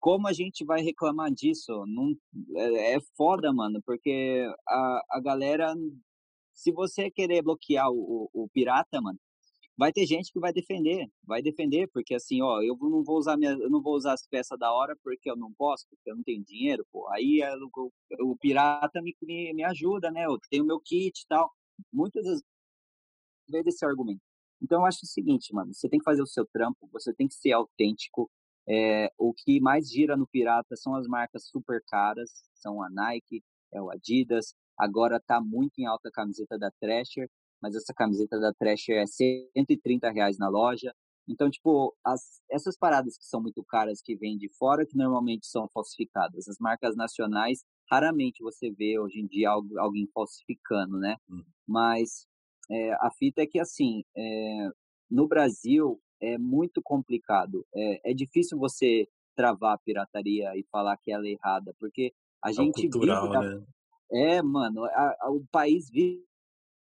como a gente vai reclamar disso? Não, é, é foda, mano, porque a, a galera, se você querer bloquear o, o, o pirata, mano, vai ter gente que vai defender, vai defender, porque assim, ó, eu não vou usar minha, eu não vou usar as peças da hora porque eu não posso, porque eu não tenho dinheiro, pô. Aí é, o, o, pirata me, me, me ajuda, né? Eu tenho meu kit e tal. Muitas vezes esse argumento. Então eu acho o seguinte, mano, você tem que fazer o seu trampo, você tem que ser autêntico. É, o que mais gira no pirata são as marcas super caras, são a Nike, é o Adidas. Agora tá muito em alta a camiseta da Thrasher mas essa camiseta da Thrasher é 130 reais na loja. Então, tipo, as, essas paradas que são muito caras que vêm de fora, que normalmente são falsificadas. As marcas nacionais, raramente você vê hoje em dia alguém falsificando, né? Hum. Mas é, a fita é que, assim, é, no Brasil é muito complicado. É, é, difícil você travar a pirataria e falar que ela é errada, porque a é gente cultural, vive... Da... Né? É, mano, a, a, o país vive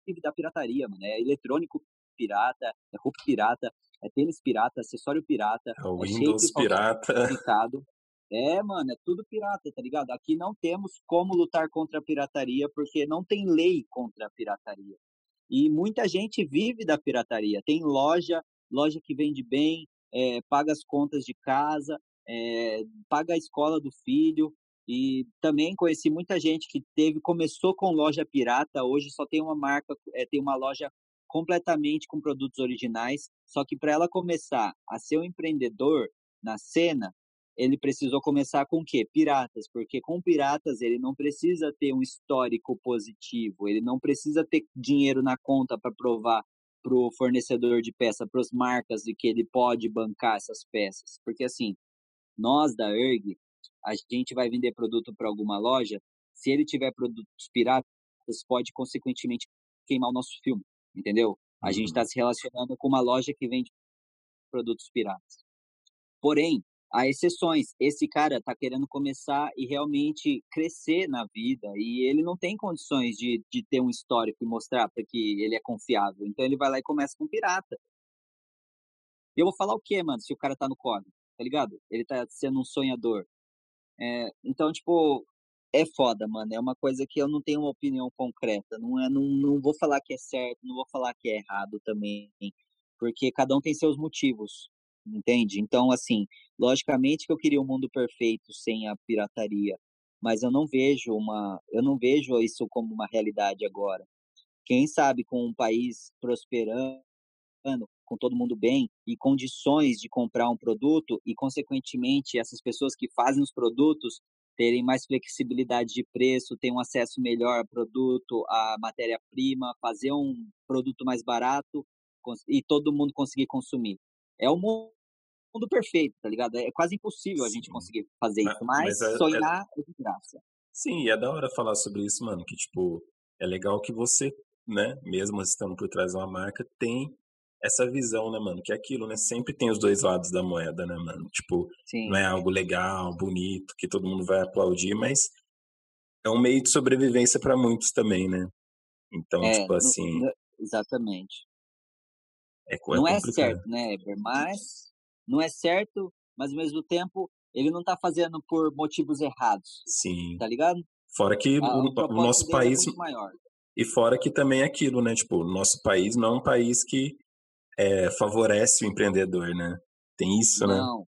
vive da pirataria, mano. É eletrônico pirata, é roupa pirata, é tênis pirata, acessório pirata, é, o é Windows pirata. <laughs> É, mano, é tudo pirata, tá ligado? Aqui não temos como lutar contra a pirataria porque não tem lei contra a pirataria. E muita gente vive da pirataria. Tem loja, loja que vende bem, é, paga as contas de casa, é, paga a escola do filho, e também conheci muita gente que teve, começou com loja pirata, hoje só tem uma marca, é, tem uma loja completamente com produtos originais. Só que para ela começar a ser um empreendedor na cena, ele precisou começar com o quê? Piratas, porque com piratas ele não precisa ter um histórico positivo, ele não precisa ter dinheiro na conta para provar para o fornecedor de peça, para as marcas de que ele pode bancar essas peças. Porque assim, nós da ERG, a gente vai vender produto para alguma loja, se ele tiver produtos piratas, pode consequentemente queimar o nosso filme, entendeu? A gente está uhum. se relacionando com uma loja que vende produtos piratas. Porém, há exceções. Esse cara está querendo começar e realmente crescer na vida e ele não tem condições de, de ter um histórico e mostrar para que ele é confiável. Então ele vai lá e começa com pirata. E eu vou falar o quê, mano, se o cara tá no código, tá ligado? Ele tá sendo um sonhador. É, então, tipo, é foda, mano. É uma coisa que eu não tenho uma opinião concreta. Não, é, não, não vou falar que é certo, não vou falar que é errado também. Porque cada um tem seus motivos, entende? Então, assim, logicamente que eu queria um mundo perfeito sem a pirataria. Mas eu não vejo uma. Eu não vejo isso como uma realidade agora. Quem sabe com um país prosperando, com todo mundo bem e condições de comprar um produto e, consequentemente, essas pessoas que fazem os produtos terem mais flexibilidade de preço, ter um acesso melhor ao produto, à matéria-prima, fazer um produto mais barato e todo mundo conseguir consumir. É o mundo perfeito, tá ligado? É quase impossível a gente conseguir fazer isso, mas, mas é, é sonhar é... é de graça. Sim, é da hora falar sobre isso, mano, que, tipo, é legal que você, né, mesmo estando por trás de uma marca, tem essa visão, né, mano? Que é aquilo, né? Sempre tem os dois lados da moeda, né, mano? Tipo, Sim. não é algo legal, bonito, que todo mundo vai aplaudir, mas é um meio de sobrevivência para muitos também, né? Então, é, tipo assim. exatamente. É, não é certo, né, Eber? Mas não é certo, mas ao mesmo tempo ele não tá fazendo por motivos errados. Sim. Tá ligado? Fora que o, o nosso dele país. é. E fora que também é aquilo, né? Tipo, o nosso país não é um país que é, favorece o empreendedor, né? Tem isso, né? Não.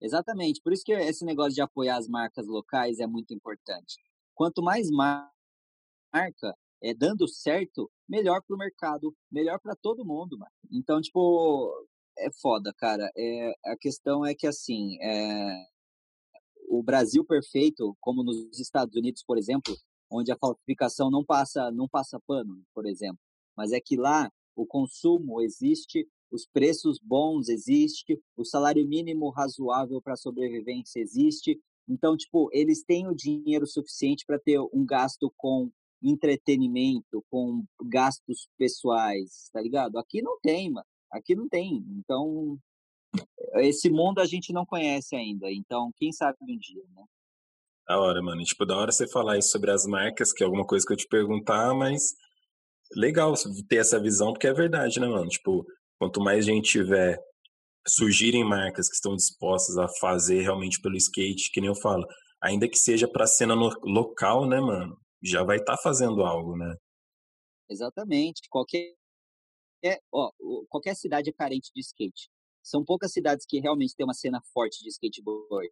Exatamente. Por isso que esse negócio de apoiar as marcas locais é muito importante. Quanto mais mar- marca é dando certo, melhor para o mercado, melhor para todo mundo, mano. Então, tipo, é foda, cara. É, a questão é que, assim, é, o Brasil perfeito, como nos Estados Unidos, por exemplo, onde a falsificação não passa, não passa pano, por exemplo. Mas é que lá o consumo existe, os preços bons existem, o salário mínimo razoável para sobrevivência existe. Então, tipo, eles têm o dinheiro suficiente para ter um gasto com entretenimento, com gastos pessoais, tá ligado? Aqui não tem, mano. Aqui não tem. Então, esse mundo a gente não conhece ainda. Então, quem sabe um dia, né? Da hora, mano. Tipo, da hora você falar isso sobre as marcas, que é alguma coisa que eu te perguntar, mas legal ter essa visão, porque é verdade, né, mano? Tipo, quanto mais gente tiver surgirem marcas que estão dispostas a fazer realmente pelo skate, que nem eu falo, ainda que seja pra cena no- local, né, mano? Já vai estar fazendo algo, né? Exatamente. Qualquer, é, ó, qualquer cidade é carente de skate. São poucas cidades que realmente têm uma cena forte de skateboard.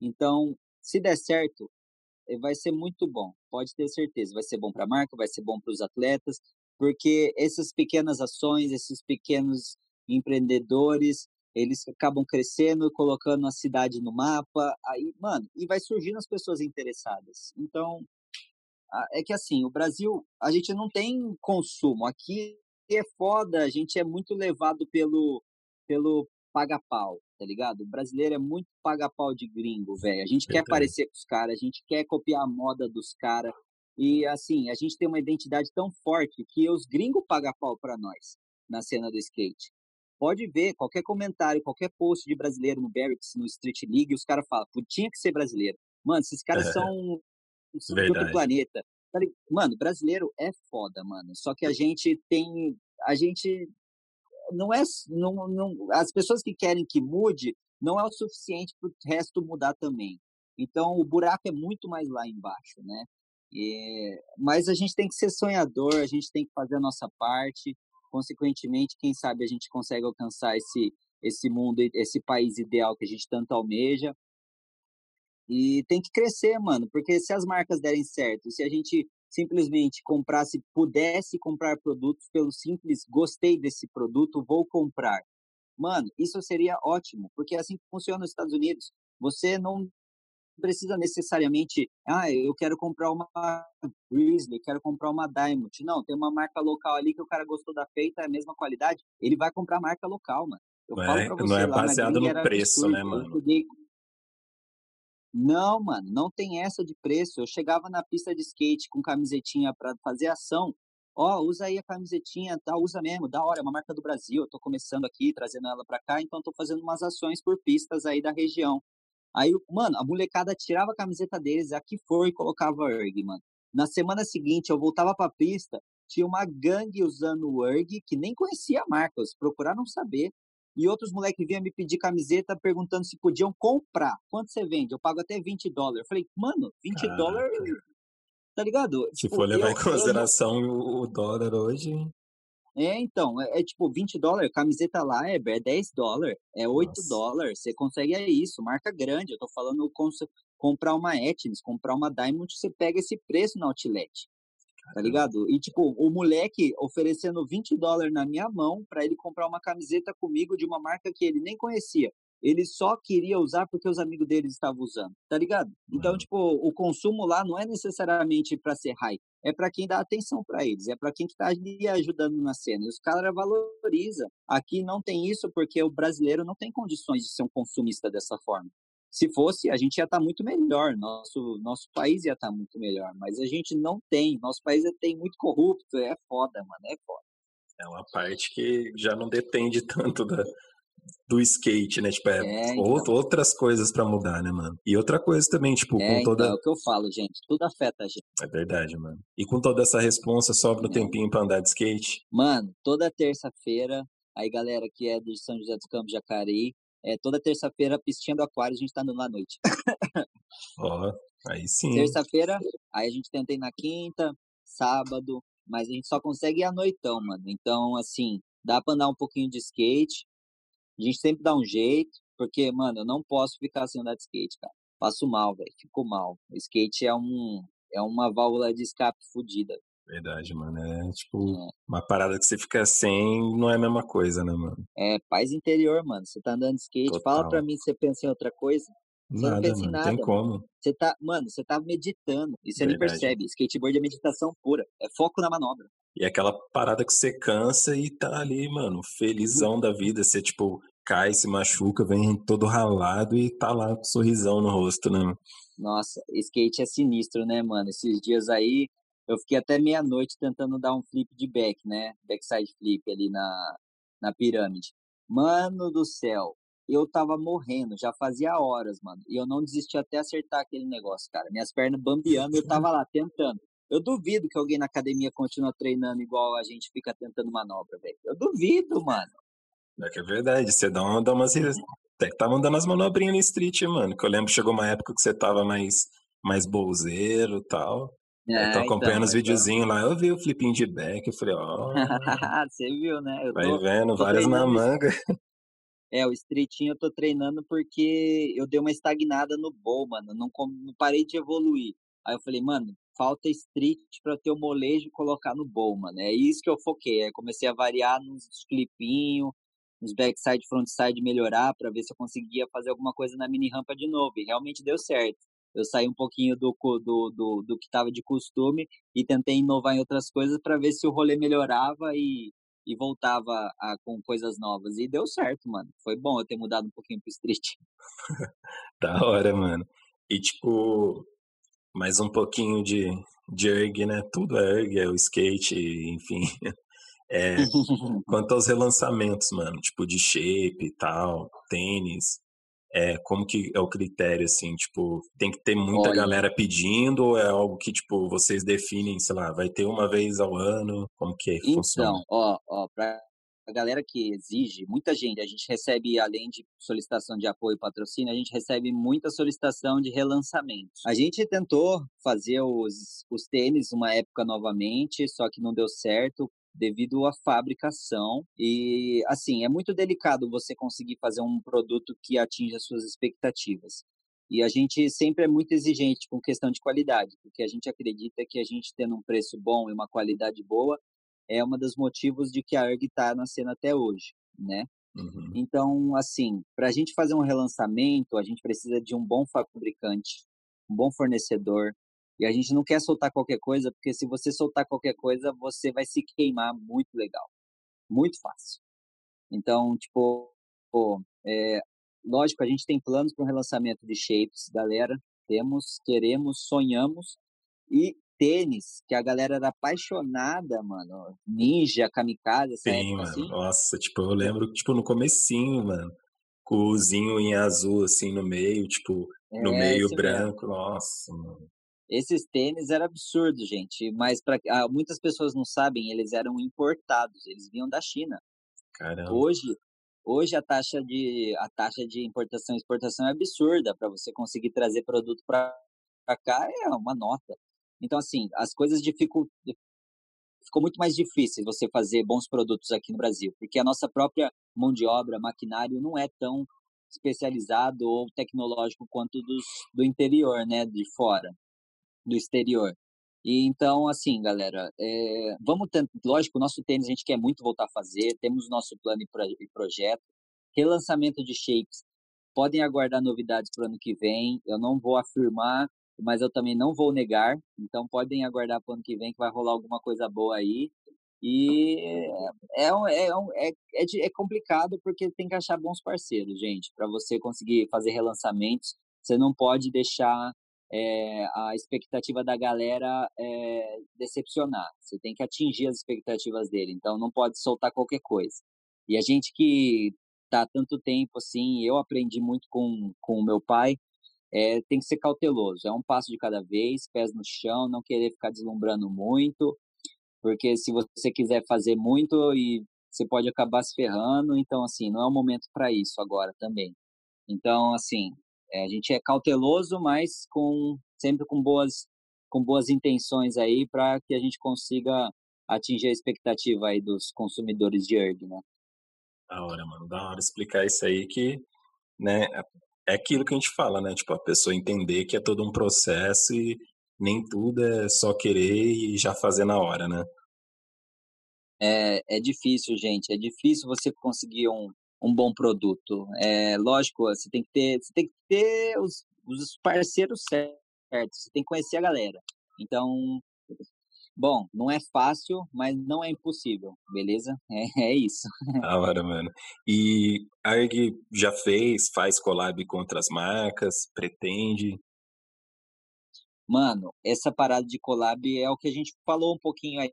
Então, se der certo, vai ser muito bom. Pode ter certeza. Vai ser bom para a marca, vai ser bom para os atletas, porque essas pequenas ações, esses pequenos empreendedores, eles acabam crescendo, colocando a cidade no mapa, aí, mano, e vai surgindo as pessoas interessadas. Então, é que assim, o Brasil, a gente não tem consumo. Aqui é foda, a gente é muito levado pelo, pelo paga-pau, tá ligado? O brasileiro é muito paga-pau de gringo, velho. A gente quer parecer com os caras, a gente quer copiar a moda dos caras. E assim, a gente tem uma identidade tão forte que os gringos pagam pau pra nós na cena do skate. Pode ver, qualquer comentário, qualquer post de brasileiro no Barracks, no Street League, os caras falam, "Pô, tinha que ser brasileiro. Mano, esses caras são, são de outro planeta. Tá Mano, brasileiro é foda, mano. Só que a gente tem. A gente. Não é. Não, não, as pessoas que querem que mude não é o suficiente para o resto mudar também. Então o buraco é muito mais lá embaixo, né? E- mas a gente tem que ser sonhador, a gente tem que fazer a nossa parte. Consequentemente, quem sabe a gente consegue alcançar esse, esse mundo, esse país ideal que a gente tanto almeja. E tem que crescer, mano, porque se as marcas derem certo, se a gente simplesmente comprasse, pudesse comprar produtos pelo simples gostei desse produto, vou comprar. Mano, isso seria ótimo, porque é assim que funciona nos Estados Unidos. Você não precisa necessariamente, ah, eu quero comprar uma Grizzly, quero comprar uma Diamond. Não, tem uma marca local ali que o cara gostou da feita, é a mesma qualidade, ele vai comprar marca local, mano. Eu Não falo é, pra não você, é baseado no preço, né, absurdo. Eu mano? peguei não, mano, não tem essa de preço. Eu chegava na pista de skate com camisetinha pra fazer ação. Ó, usa aí a camisetinha, tá? Usa mesmo, da hora, é uma marca do Brasil. Eu tô começando aqui, trazendo ela pra cá, então tô fazendo umas ações por pistas aí da região. Aí, mano, a molecada tirava a camiseta deles, aqui foi e colocava o URG, mano. Na semana seguinte, eu voltava pra pista, tinha uma gangue usando o URG, que nem conhecia a marca, eles procuraram saber. E outros moleques vinham me pedir camiseta perguntando se podiam comprar. Quanto você vende? Eu pago até 20 dólares. Eu falei, mano, 20 Caraca. dólares, tá ligado? Se Tipo, for levar eu- em eu consideração o, o dólar hoje, É, então, é, é tipo 20 dólares, camiseta lá é, é 10 dólares, é 8 Nossa. dólares, você consegue é isso, marca grande, eu tô falando com, comprar uma Etnis, comprar uma Diamond, você pega esse preço na Outlet, tá ligado? E tipo, o moleque oferecendo 20 dólares na minha mão pra ele comprar uma camiseta comigo de uma marca que ele nem conhecia. Ele só queria usar porque os amigos dele estavam usando, tá ligado? Então, Uhum. tipo, o consumo lá não é necessariamente pra ser high, é para quem dá atenção para eles, é para quem está ali ajudando na cena. E os caras valorizam. Aqui não tem isso porque o brasileiro não tem condições de ser um consumista dessa forma. Se fosse, a gente ia estar muito melhor, nosso, nosso país ia estar muito melhor, mas a gente não tem. Nosso país tem muito corrupto, é foda, mano, é foda. é uma parte que já não depende <laughs> tanto da, do skate, né? Tipo, é, É, então. out- outras coisas pra mudar, né, mano? E outra coisa também, tipo, É, com toda. então, é o que eu falo, gente, tudo afeta a gente. É verdade, mano. E com toda essa responsa, sobra um É. tempinho pra andar de skate. Mano, toda terça-feira, aí galera que é de São José dos Campos, Jacareí, é, toda terça-feira, pistinha do aquário, a gente tá andando à noite. <laughs> Ó, aí sim. Terça-feira, aí a gente tenta ir na quinta, sábado, mas a gente só consegue ir à noitão, mano. Então, assim, dá pra andar um pouquinho de skate. A gente sempre dá um jeito, porque, mano, eu não posso ficar sem andar de skate, cara. Passo mal, velho. Fico mal. O skate é um é uma válvula de escape fodida. Verdade, mano. É tipo, é. uma parada que você fica sem não é a mesma coisa, né, mano? É, paz interior, mano. Você tá andando de skate, Total. fala pra mim se você pensa em outra coisa. Você nada, não pensa mano, em nada. Tem como. Você tá, mano, você tá meditando e você Verdade. nem percebe. Skateboard é meditação pura. É foco na manobra. E é aquela parada que você cansa e tá ali, mano, felizão da vida. Você, tipo, cai, se machuca, vem todo ralado e tá lá com um sorrisão no rosto, né? Nossa, skate é sinistro, né, mano? Esses dias aí, eu fiquei até meia-noite tentando dar um flip de back, né? Backside flip ali na, na pirâmide. Mano do céu, eu tava morrendo, já fazia horas, mano. E eu não desisti até acertar aquele negócio, cara. Minhas pernas bambeando, eu tava lá tentando. Eu duvido que alguém na academia continue treinando igual a gente fica tentando manobra, velho. Eu duvido, mano. É que é verdade, você dá, uma, dá umas. Até que tava dando as manobrinhas no street, mano. Que eu lembro chegou uma época que você tava mais, mais bolzeiro e tal. É, eu tô acompanhando então, os videozinhos lá, eu vi o flipinho de back, eu falei, ó. Oh, <laughs> você viu, né? Eu vai tô, vendo, várias na manga. É, o streetinho eu tô treinando porque eu dei uma estagnada no bowl, mano. Não, não parei de evoluir. Aí eu falei, mano, falta street para ter o molejo e colocar no bowl, mano. É isso que eu foquei. Aí comecei a variar nos clipinhos, nos backside, frontside, melhorar para ver se eu conseguia fazer alguma coisa na mini rampa de novo. E realmente deu certo. Eu saí um pouquinho do, do, do, do que estava de costume e tentei inovar em outras coisas para ver se o rolê melhorava e, e voltava a, com coisas novas. E deu certo, mano. Foi bom eu ter mudado um pouquinho pro street. <laughs> da hora, mano. E tipo, mais um pouquinho de, de erg, né? Tudo é erg, é o skate, enfim. <laughs> É, <laughs> quanto aos relançamentos, mano, tipo de shape e tal, tênis, é, como que é o critério, assim, tipo, tem que ter muita Olha. galera pedindo ou é algo que, tipo, vocês definem, sei lá, vai ter uma vez ao ano, como que então, funciona? Então, ó, ó, pra a galera que exige, muita gente, a gente recebe, além de solicitação de apoio e patrocínio, a gente recebe muita solicitação de relançamento. A gente tentou fazer os, os tênis uma época novamente, só que não deu certo devido à fabricação. E, assim, é muito delicado você conseguir fazer um produto que atinja suas expectativas. E a gente sempre é muito exigente com questão de qualidade, porque a gente acredita que a gente tendo um preço bom e uma qualidade boa é um dos motivos de que a ERG está na cena até hoje, né? Uhum. Então, assim, para a gente fazer um relançamento, a gente precisa de um bom fabricante, um bom fornecedor, e a gente não quer soltar qualquer coisa, porque se você soltar qualquer coisa, você vai se queimar muito legal. Muito fácil. Então, tipo, pô, é, lógico, a gente tem planos para um relançamento de shapes, galera. Temos, queremos, sonhamos. E tênis, que a galera era apaixonada, mano. Ninja, kamikaze, essa Sim, mano. Assim. Nossa, tipo, eu lembro, tipo, no comecinho, mano. Com o Zinho em azul, assim, no meio, tipo, no é, meio branco. Mesmo. Nossa, mano. Esses tênis eram absurdos, gente, mas para ah, muitas pessoas não sabem, eles eram importados, eles vinham da China. Caramba. Hoje, hoje a taxa de a taxa de importação e exportação é absurda para você conseguir trazer produto para cá é uma nota. Então assim, as coisas dificult... ficou muito mais difícil você fazer bons produtos aqui no Brasil, porque a nossa própria mão de obra, maquinário não é tão especializado ou tecnológico quanto dos, do interior, né, de fora do exterior. E então, assim, galera, é, vamos tentar, lógico, o nosso tênis a gente quer muito voltar a fazer, temos nosso plano e projeto. Relançamento de shapes, podem aguardar novidades para o ano que vem. Eu não vou afirmar, mas eu também não vou negar. Então, podem aguardar para o ano que vem que vai rolar alguma coisa boa aí. E é, é, é, é, é complicado porque tem que achar bons parceiros, gente, para você conseguir fazer relançamentos. Você não pode deixar é, a expectativa da galera é, decepcionar. Você tem que atingir as expectativas dele. Então não pode soltar qualquer coisa. E a gente que tá tanto tempo assim, eu aprendi muito com com o meu pai, é, tem que ser cauteloso. É um passo de cada vez, pés no chão, não querer ficar deslumbrando muito, porque se você quiser fazer muito e você pode acabar se ferrando. Então, assim, não é o momento para isso agora também. Então, assim, é, a gente é cauteloso, mas com sempre com boas com boas intenções aí para que a gente consiga atingir a expectativa aí dos consumidores de erg, né? Da hora, mano, da hora explicar isso aí que, né, é aquilo que a gente fala, né? Tipo, a pessoa entender que é todo um processo e nem tudo é só querer e já fazer na hora, né? É, é difícil, gente. É difícil você conseguir um, um bom produto. É lógico, você tem que ter, você tem que ter os, os parceiros certos. Você tem que conhecer a galera. Então, bom, não é fácil, mas não é impossível, beleza? <laughs> É, é isso. Da hora, mano. E a ERG já fez, faz collab com outras marcas, pretende? Mano, essa parada de collab é o que a gente falou um pouquinho aí,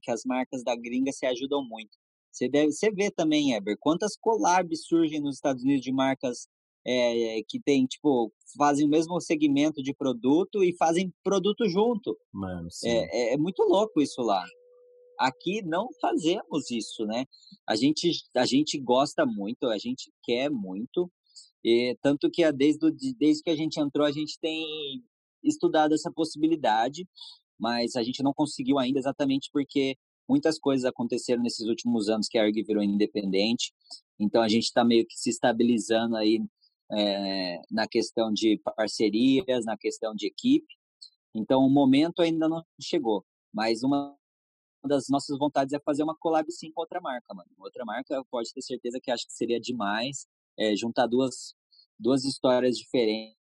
que as marcas da gringa se ajudam muito. Você, deve, você vê também, Eber, quantas collabs surgem nos Estados Unidos de marcas é, que tem, tipo, fazem o mesmo segmento de produto e fazem produto junto. Mano. É, é, é muito louco isso lá. Aqui não fazemos isso, né? A gente, a gente gosta muito, a gente quer muito, e tanto que desde, desde que a gente entrou, a gente tem estudado essa possibilidade, mas a gente não conseguiu ainda exatamente porque muitas coisas aconteceram nesses últimos anos que a ERG virou independente, então a gente está meio que se estabilizando aí é, na questão de parcerias, na questão de equipe. Então, o momento ainda não chegou, mas uma das nossas vontades é fazer uma collab sim com outra marca, mano. Outra marca, pode ter certeza que acho que seria demais é, juntar duas, duas histórias diferentes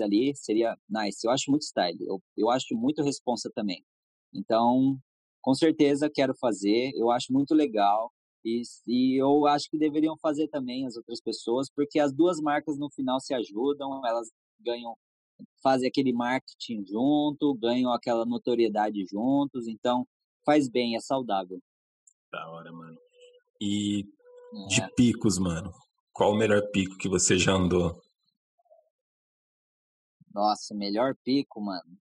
ali, seria nice. Eu acho muito style, eu, eu acho muito responsa também. Então, com certeza quero fazer, eu acho muito legal. E, e eu acho que deveriam fazer também as outras pessoas, porque as duas marcas no final se ajudam, elas ganham, fazem aquele marketing junto, ganham aquela notoriedade juntos, então faz bem, é saudável. Da hora, mano. E de é. picos, mano, qual o melhor pico que você já andou? Nossa, melhor pico, mano.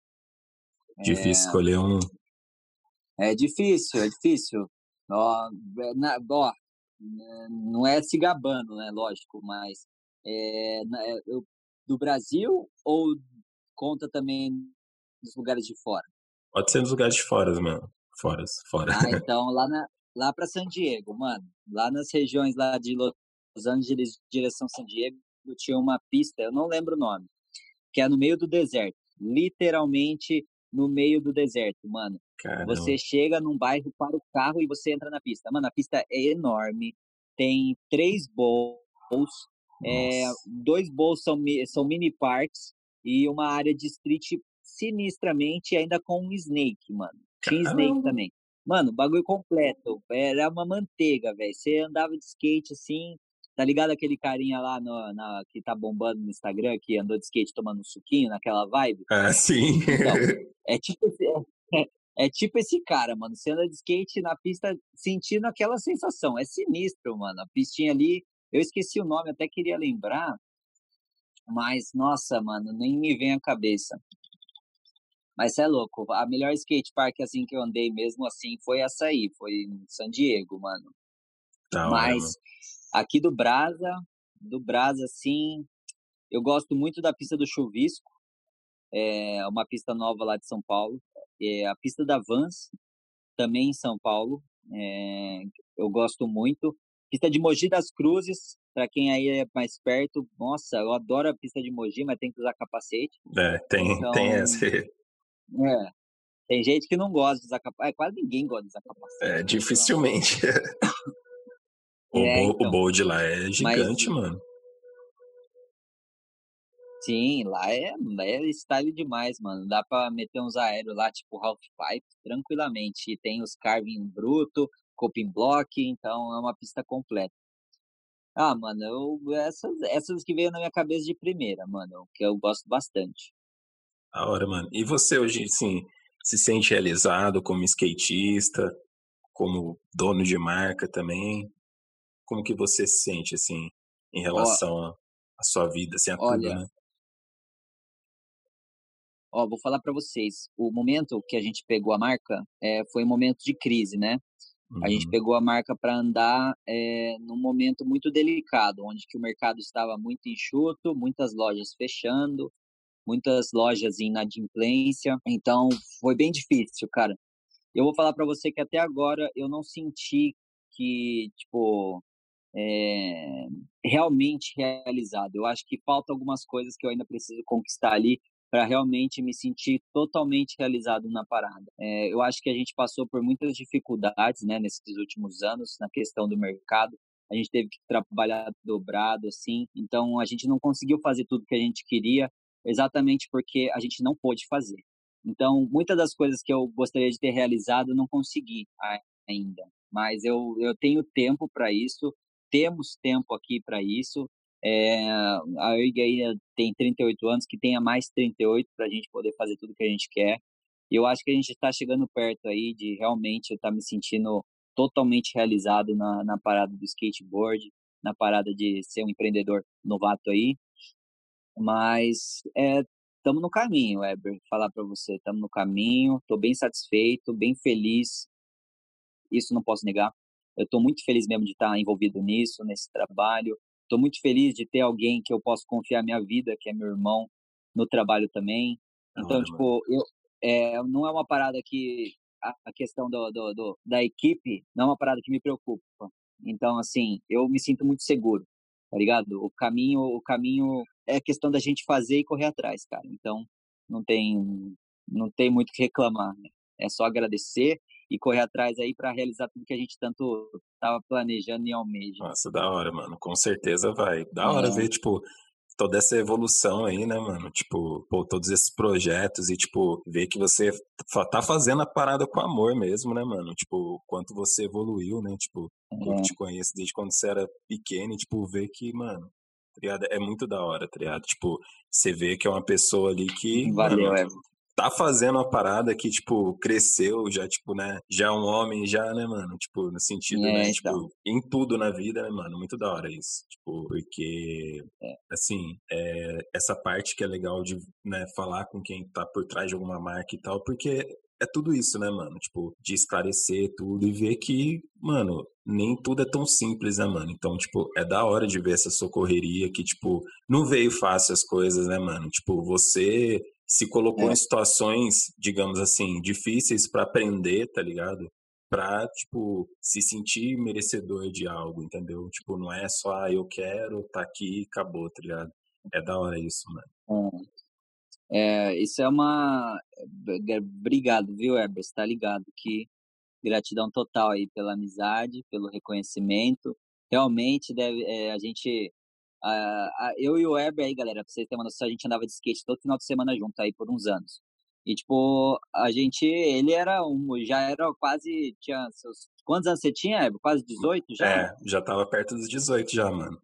Difícil é... escolher um. É difícil, é difícil. Ó, é, na, ó, não é se gabando, né? Lógico, mas é, é, eu, do Brasil ou conta também dos lugares de fora? Pode ser dos lugares de fora, mano. Fora, fora. Ah, <laughs> então lá, na, lá para San Diego, mano. Lá nas regiões lá de Los Angeles, direção San Diego, tinha uma pista, eu não lembro o nome, que é no meio do deserto. Literalmente no meio do deserto, mano. Caramba. Você chega num bairro, para o carro e você entra na pista. Mano, a pista é enorme, tem três bowls, é, dois bowls são, são mini parks e uma área de street sinistramente, ainda com um snake, mano. Tinha snake também. Mano, bagulho completo. Era uma manteiga, velho. Você andava de skate assim, Tá ligado aquele carinha lá no, na, que tá bombando no Instagram, que andou de skate tomando um suquinho, naquela vibe? Ah, sim. Então, <laughs> é tipo, é, é tipo esse cara, mano. Você anda de skate na pista sentindo aquela sensação. É sinistro, mano. A pistinha ali, eu esqueci o nome, até queria lembrar. Mas, nossa, mano, nem me vem à cabeça. Mas é louco. A melhor skate park assim que eu andei mesmo assim foi essa aí, foi em San Diego, mano. Tá, Mas Aqui do Brasa, do Brasa, sim, eu gosto muito da pista do Chuvisco, é uma pista nova lá de São Paulo. É a pista da Vans, também em São Paulo, é, eu gosto muito. Pista de Mogi das Cruzes, para quem aí é mais perto, nossa, eu adoro a pista de Mogi, mas tem que usar capacete. É, tem, então, tem essa. É, tem gente que não gosta de usar capacete. É, quase ninguém gosta de usar capacete. É, dificilmente. <laughs> O, é, então, o bowl de lá é gigante, mas, mano. Sim, lá é, é style demais, mano. Dá pra meter uns aéreos lá, tipo half pipe, tranquilamente. E tem os carving bruto, coping block, então é uma pista completa. Ah, mano, eu, essas, essas que veio na minha cabeça de primeira, mano, que eu gosto bastante. A hora, mano. E você hoje, assim, se sente realizado como skatista, como dono de marca também? Como que você se sente, assim, em relação à sua vida, assim, a olha, tudo, né? Ó, vou falar para vocês, o momento que a gente pegou a marca é, foi um momento de crise, né? Uhum. A gente uhum. pegou a marca para andar é, num momento muito delicado, onde que o mercado estava muito enxuto, muitas lojas fechando, muitas lojas em inadimplência. Então, foi bem difícil, cara. Eu vou falar para você que até agora eu não senti que, tipo, é, realmente realizado. Eu acho que falta algumas coisas que eu ainda preciso conquistar ali para realmente me sentir totalmente realizado na parada. É, eu acho que a gente passou por muitas dificuldades, né, nesses últimos anos na questão do mercado. A gente teve que trabalhar dobrado, assim. Então a gente não conseguiu fazer tudo que a gente queria, exatamente porque a gente não pôde fazer. Então muitas das coisas que eu gostaria de ter realizado não consegui ainda. Mas eu, eu tenho tempo para isso temos tempo aqui para isso. É, a aí tem 38 anos, que tenha mais 38 para a gente poder fazer tudo que a gente quer. E eu acho que a gente está chegando perto aí de realmente eu estar tá me sentindo totalmente realizado na, na parada do skateboard, na parada de ser um empreendedor novato aí. Mas estamos é, no caminho, Weber. Falar para você, estamos no caminho. Estou bem satisfeito, bem feliz. Isso não posso negar. Eu estou muito feliz mesmo de estar envolvido nisso, nesse trabalho. Estou muito feliz de ter alguém que eu posso confiar minha vida, que é meu irmão, no trabalho também. Então, tipo, eu, é, não é uma parada que a, a questão do, do, do, da equipe não é uma parada que me preocupa. Então, assim, eu me sinto muito seguro, tá ligado? O caminho, o caminho é questão da gente fazer e correr atrás, cara. Então, não tem, não tem muito o que reclamar. Né? É só agradecer e correr atrás aí para realizar tudo que a gente tanto estava planejando e almeja. Nossa, da hora, mano. Com certeza vai. Da hora é. ver, tipo, toda essa evolução aí, né, mano? Tipo, pô, todos esses projetos e, tipo, ver que você tá fazendo a parada com amor mesmo, né, mano? Tipo, quanto você evoluiu, né? Tipo, é. eu te conheço desde quando você era pequeno e, tipo, ver que, mano, tá é muito da hora, tá Tipo, você vê que é uma pessoa ali que. Valeu, mano, tá fazendo uma parada que, tipo, cresceu, já, tipo, né? Já é um homem, já, né, mano? Tipo, no sentido, é, né? Então. Tipo, em tudo na vida, né, mano? Muito da hora isso. Tipo, porque, é. assim, é, essa parte que é legal de, né, falar com quem tá por trás de alguma marca e tal, porque é tudo isso, né, mano? Tipo, de esclarecer tudo e ver que, mano, nem tudo é tão simples, né, mano? Então, tipo, é da hora de ver essa socorreria que, tipo, não veio fácil as coisas, né, mano? Tipo, você se colocou é. em situações, digamos assim, difíceis para aprender, tá ligado? Pra, tipo, se sentir merecedor de algo, entendeu? Tipo, não é só, ah, eu quero, tá aqui, acabou, tá ligado? É da hora isso, mano. É, é isso é uma. É, obrigado, viu, Herbert? Tá ligado que gratidão total aí pela amizade, pelo reconhecimento. Realmente deve, é, a gente Uh, eu e o Weber aí, galera, pra vocês terem uma noção, a gente andava de skate todo final de semana junto aí por uns anos. E, tipo, a gente, ele era um, já era quase, tinha seus, quantos anos você tinha, Weber? Quase 18 já? É, já tava perto dos 18 já, mano.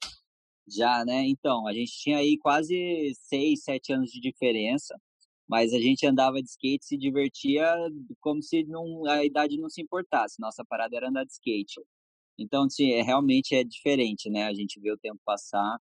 Já, né? Então, a gente tinha aí quase 6, 7 anos de diferença, mas a gente andava de skate se divertia como se não, a idade não se importasse. Nossa parada era andar de skate. Então, assim, é, realmente é diferente, né? A gente vê o tempo passar.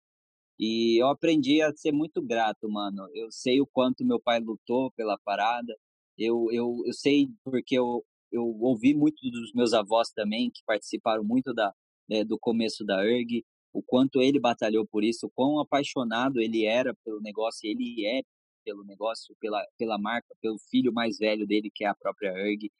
E eu aprendi a ser muito grato, mano. Eu sei o quanto meu pai lutou pela parada. Eu, eu, eu sei porque eu, eu ouvi muito dos meus avós também, que participaram muito da, é, do começo da ERG, o quanto ele batalhou por isso, o quão apaixonado ele era pelo negócio, ele é pelo negócio, pela, pela marca, pelo filho mais velho dele, que é a própria ERG.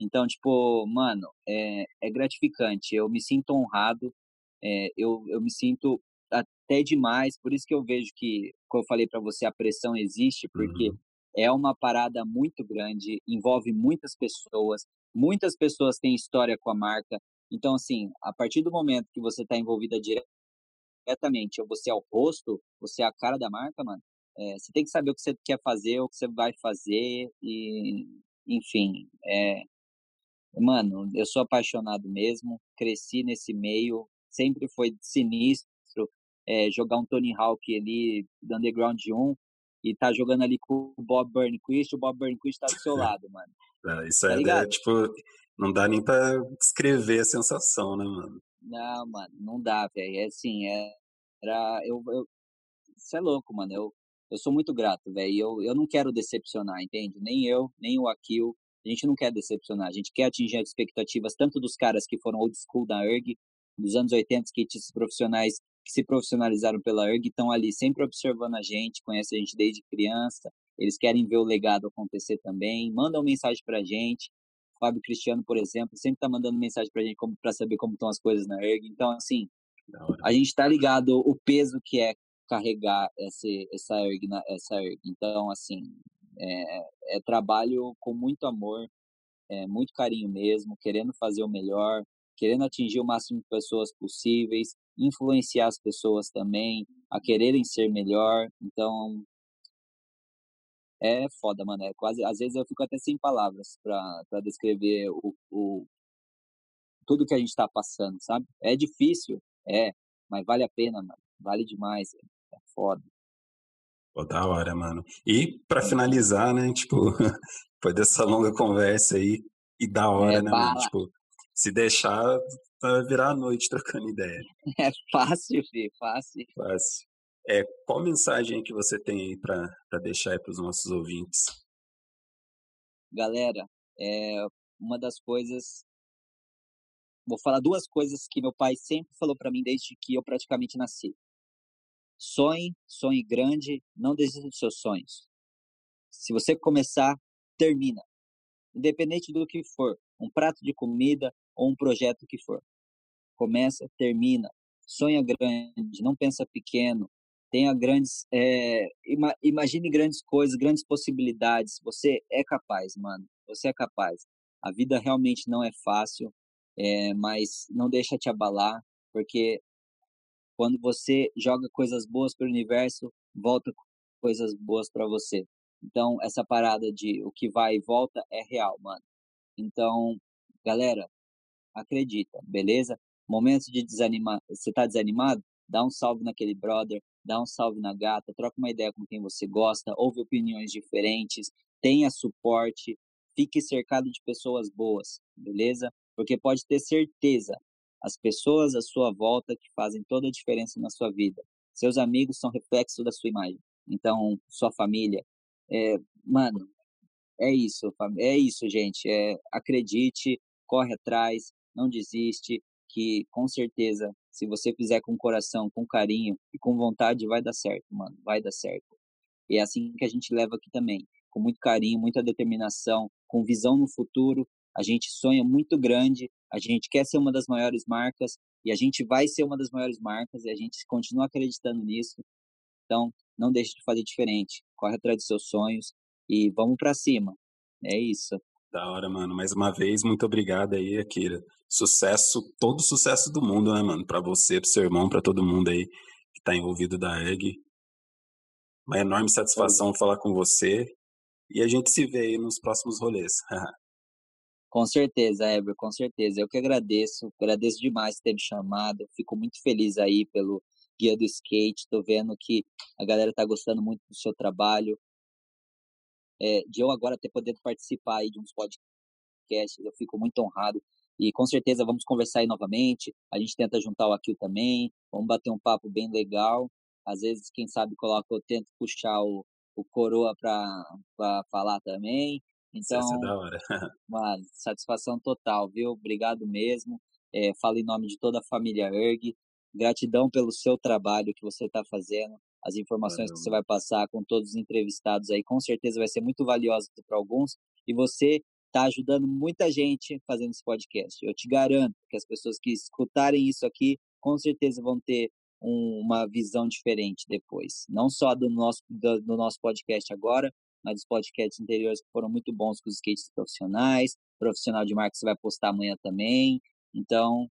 Então, tipo, mano, é, é gratificante. Eu me sinto honrado, é, eu, eu me sinto até demais. Por isso que eu vejo que, como eu falei para você, a pressão existe, porque uhum. é uma parada muito grande, envolve muitas pessoas, muitas pessoas têm história com a marca. Então, assim, a partir do momento que você está envolvida diretamente, ou você é o rosto, você é a cara da marca, mano, é, você tem que saber o que você quer fazer, o que você vai fazer, e enfim, é, mano, eu sou apaixonado mesmo, cresci nesse meio, sempre foi sinistro é, jogar um Tony Hawk ali do Underground 1 e tá jogando ali com o Bob Burnquist, o Bob Burnquist tá do seu <laughs> lado, mano. É, isso tá é, é, tipo, não dá nem pra descrever a sensação, né, mano? Não, mano, não dá, velho. É assim, é, era, eu, eu, isso é louco, mano. Eu, eu sou muito grato, velho. Eu, eu não quero decepcionar, entende? Nem eu, nem o Akil. A gente não quer decepcionar, a gente quer atingir as expectativas tanto dos caras que foram old school da ERG, dos anos 80, skatistas profissionais que se profissionalizaram pela ERG, estão ali sempre observando a gente, conhecem a gente desde criança, eles querem ver o legado acontecer também, mandam mensagem para a gente. Fábio Cristiano, por exemplo, sempre está mandando mensagem para a gente para saber como estão as coisas na ERG. Então, assim, a gente está ligado o peso que é carregar esse, essa, erg, essa erg. Então, assim, é, é, trabalho com muito amor, é, muito carinho mesmo, querendo fazer o melhor, querendo atingir o máximo de pessoas possíveis, influenciar as pessoas também a quererem ser melhor. Então, é foda, mano. É quase, às vezes eu fico até sem palavras para descrever o, o, tudo que a gente está passando, sabe? É difícil, é, mas vale a pena, mano. Vale demais. É foda. Pô, da hora, mano. E para finalizar, né, tipo, <laughs> depois dessa longa conversa aí, e da hora, é, né, bala. mano? Tipo, se deixar, vai virar a noite trocando ideia. <laughs> É fácil, filho, fácil. Fácil. É, qual mensagem que você tem aí para deixar aí para os nossos ouvintes? Galera, é uma das coisas vou falar duas coisas que meu pai sempre falou para mim desde que eu praticamente nasci. Sonhe, sonhe grande, não desista dos seus sonhos. Se você começar, termina. Independente do que for, um prato de comida ou um projeto que for. Começa, termina. Sonha grande, não pensa pequeno. Tenha grandes, é, ima, imagine grandes coisas, grandes possibilidades. Você é capaz, mano. Você é capaz. A vida realmente não é fácil, é, mas não deixa te abalar, porque quando você joga coisas boas para o universo, volta coisas boas para você. Então, essa parada de o que vai e volta é real, mano. Então, galera, acredita, beleza? Momentos de desanimar, você tá desanimado? Dá um salve naquele brother, dá um salve na gata, troca uma ideia com quem você gosta, ouve opiniões diferentes, tenha suporte, fique cercado de pessoas boas, beleza? Porque pode ter certeza, as pessoas à sua volta que fazem toda a diferença na sua vida. Seus amigos são reflexo da sua imagem. Então, sua família. É, mano, é isso. É isso, gente. É, acredite, corre atrás, não desiste, que com certeza, se você fizer com coração, com carinho e com vontade, vai dar certo, mano. Vai dar certo. E é assim que a gente leva aqui também. Com muito carinho, muita determinação, com visão no futuro. A gente sonha muito grande a gente quer ser uma das maiores marcas e a gente vai ser uma das maiores marcas e a gente continua acreditando nisso. Então, não deixe de fazer diferente. Corre atrás dos seus sonhos e vamos para cima. É isso. Da hora, mano. Mais uma vez, muito obrigado aí, Akira. Sucesso, todo sucesso do mundo, né, mano? Para você, pro seu irmão, para todo mundo aí que tá envolvido da EG. Uma enorme satisfação falar com você. E a gente se vê aí nos próximos rolês. <laughs> Com certeza, Eber, com certeza. Eu que agradeço, agradeço demais ter me chamado. Fico muito feliz aí pelo Guia do Skate. Tô vendo que a galera tá gostando muito do seu trabalho. É, de eu agora ter podido participar aí de uns podcasts, eu fico muito honrado. E com certeza vamos conversar aí novamente. A gente tenta juntar o Akil também. Vamos bater um papo bem legal. Às vezes, quem sabe, coloca, eu tento puxar o, o Coroa para falar também. Então, Isso é da hora. <laughs> mano, satisfação total, viu? Obrigado mesmo. É, falo em nome de toda a família ERG. Gratidão pelo seu trabalho que você está fazendo. As informações Valeu. que você vai passar com todos os entrevistados aí, com certeza vai ser muito valiosa para alguns. E você está ajudando muita gente fazendo esse podcast. Eu te garanto que as pessoas que escutarem isso aqui, com certeza vão ter um, uma visão diferente depois. Não só do nosso, do, do nosso podcast agora, mas os podcasts anteriores foram muito bons com os skates profissionais, profissional de marca você vai postar amanhã também. Então,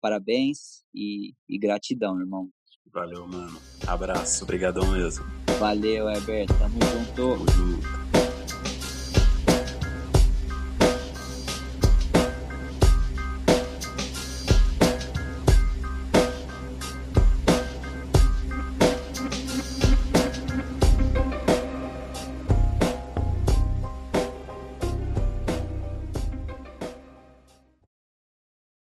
parabéns e, e gratidão, irmão. Valeu, mano. Abraço, obrigadão mesmo. Valeu, Herbert. Tamo junto. Tamo junto.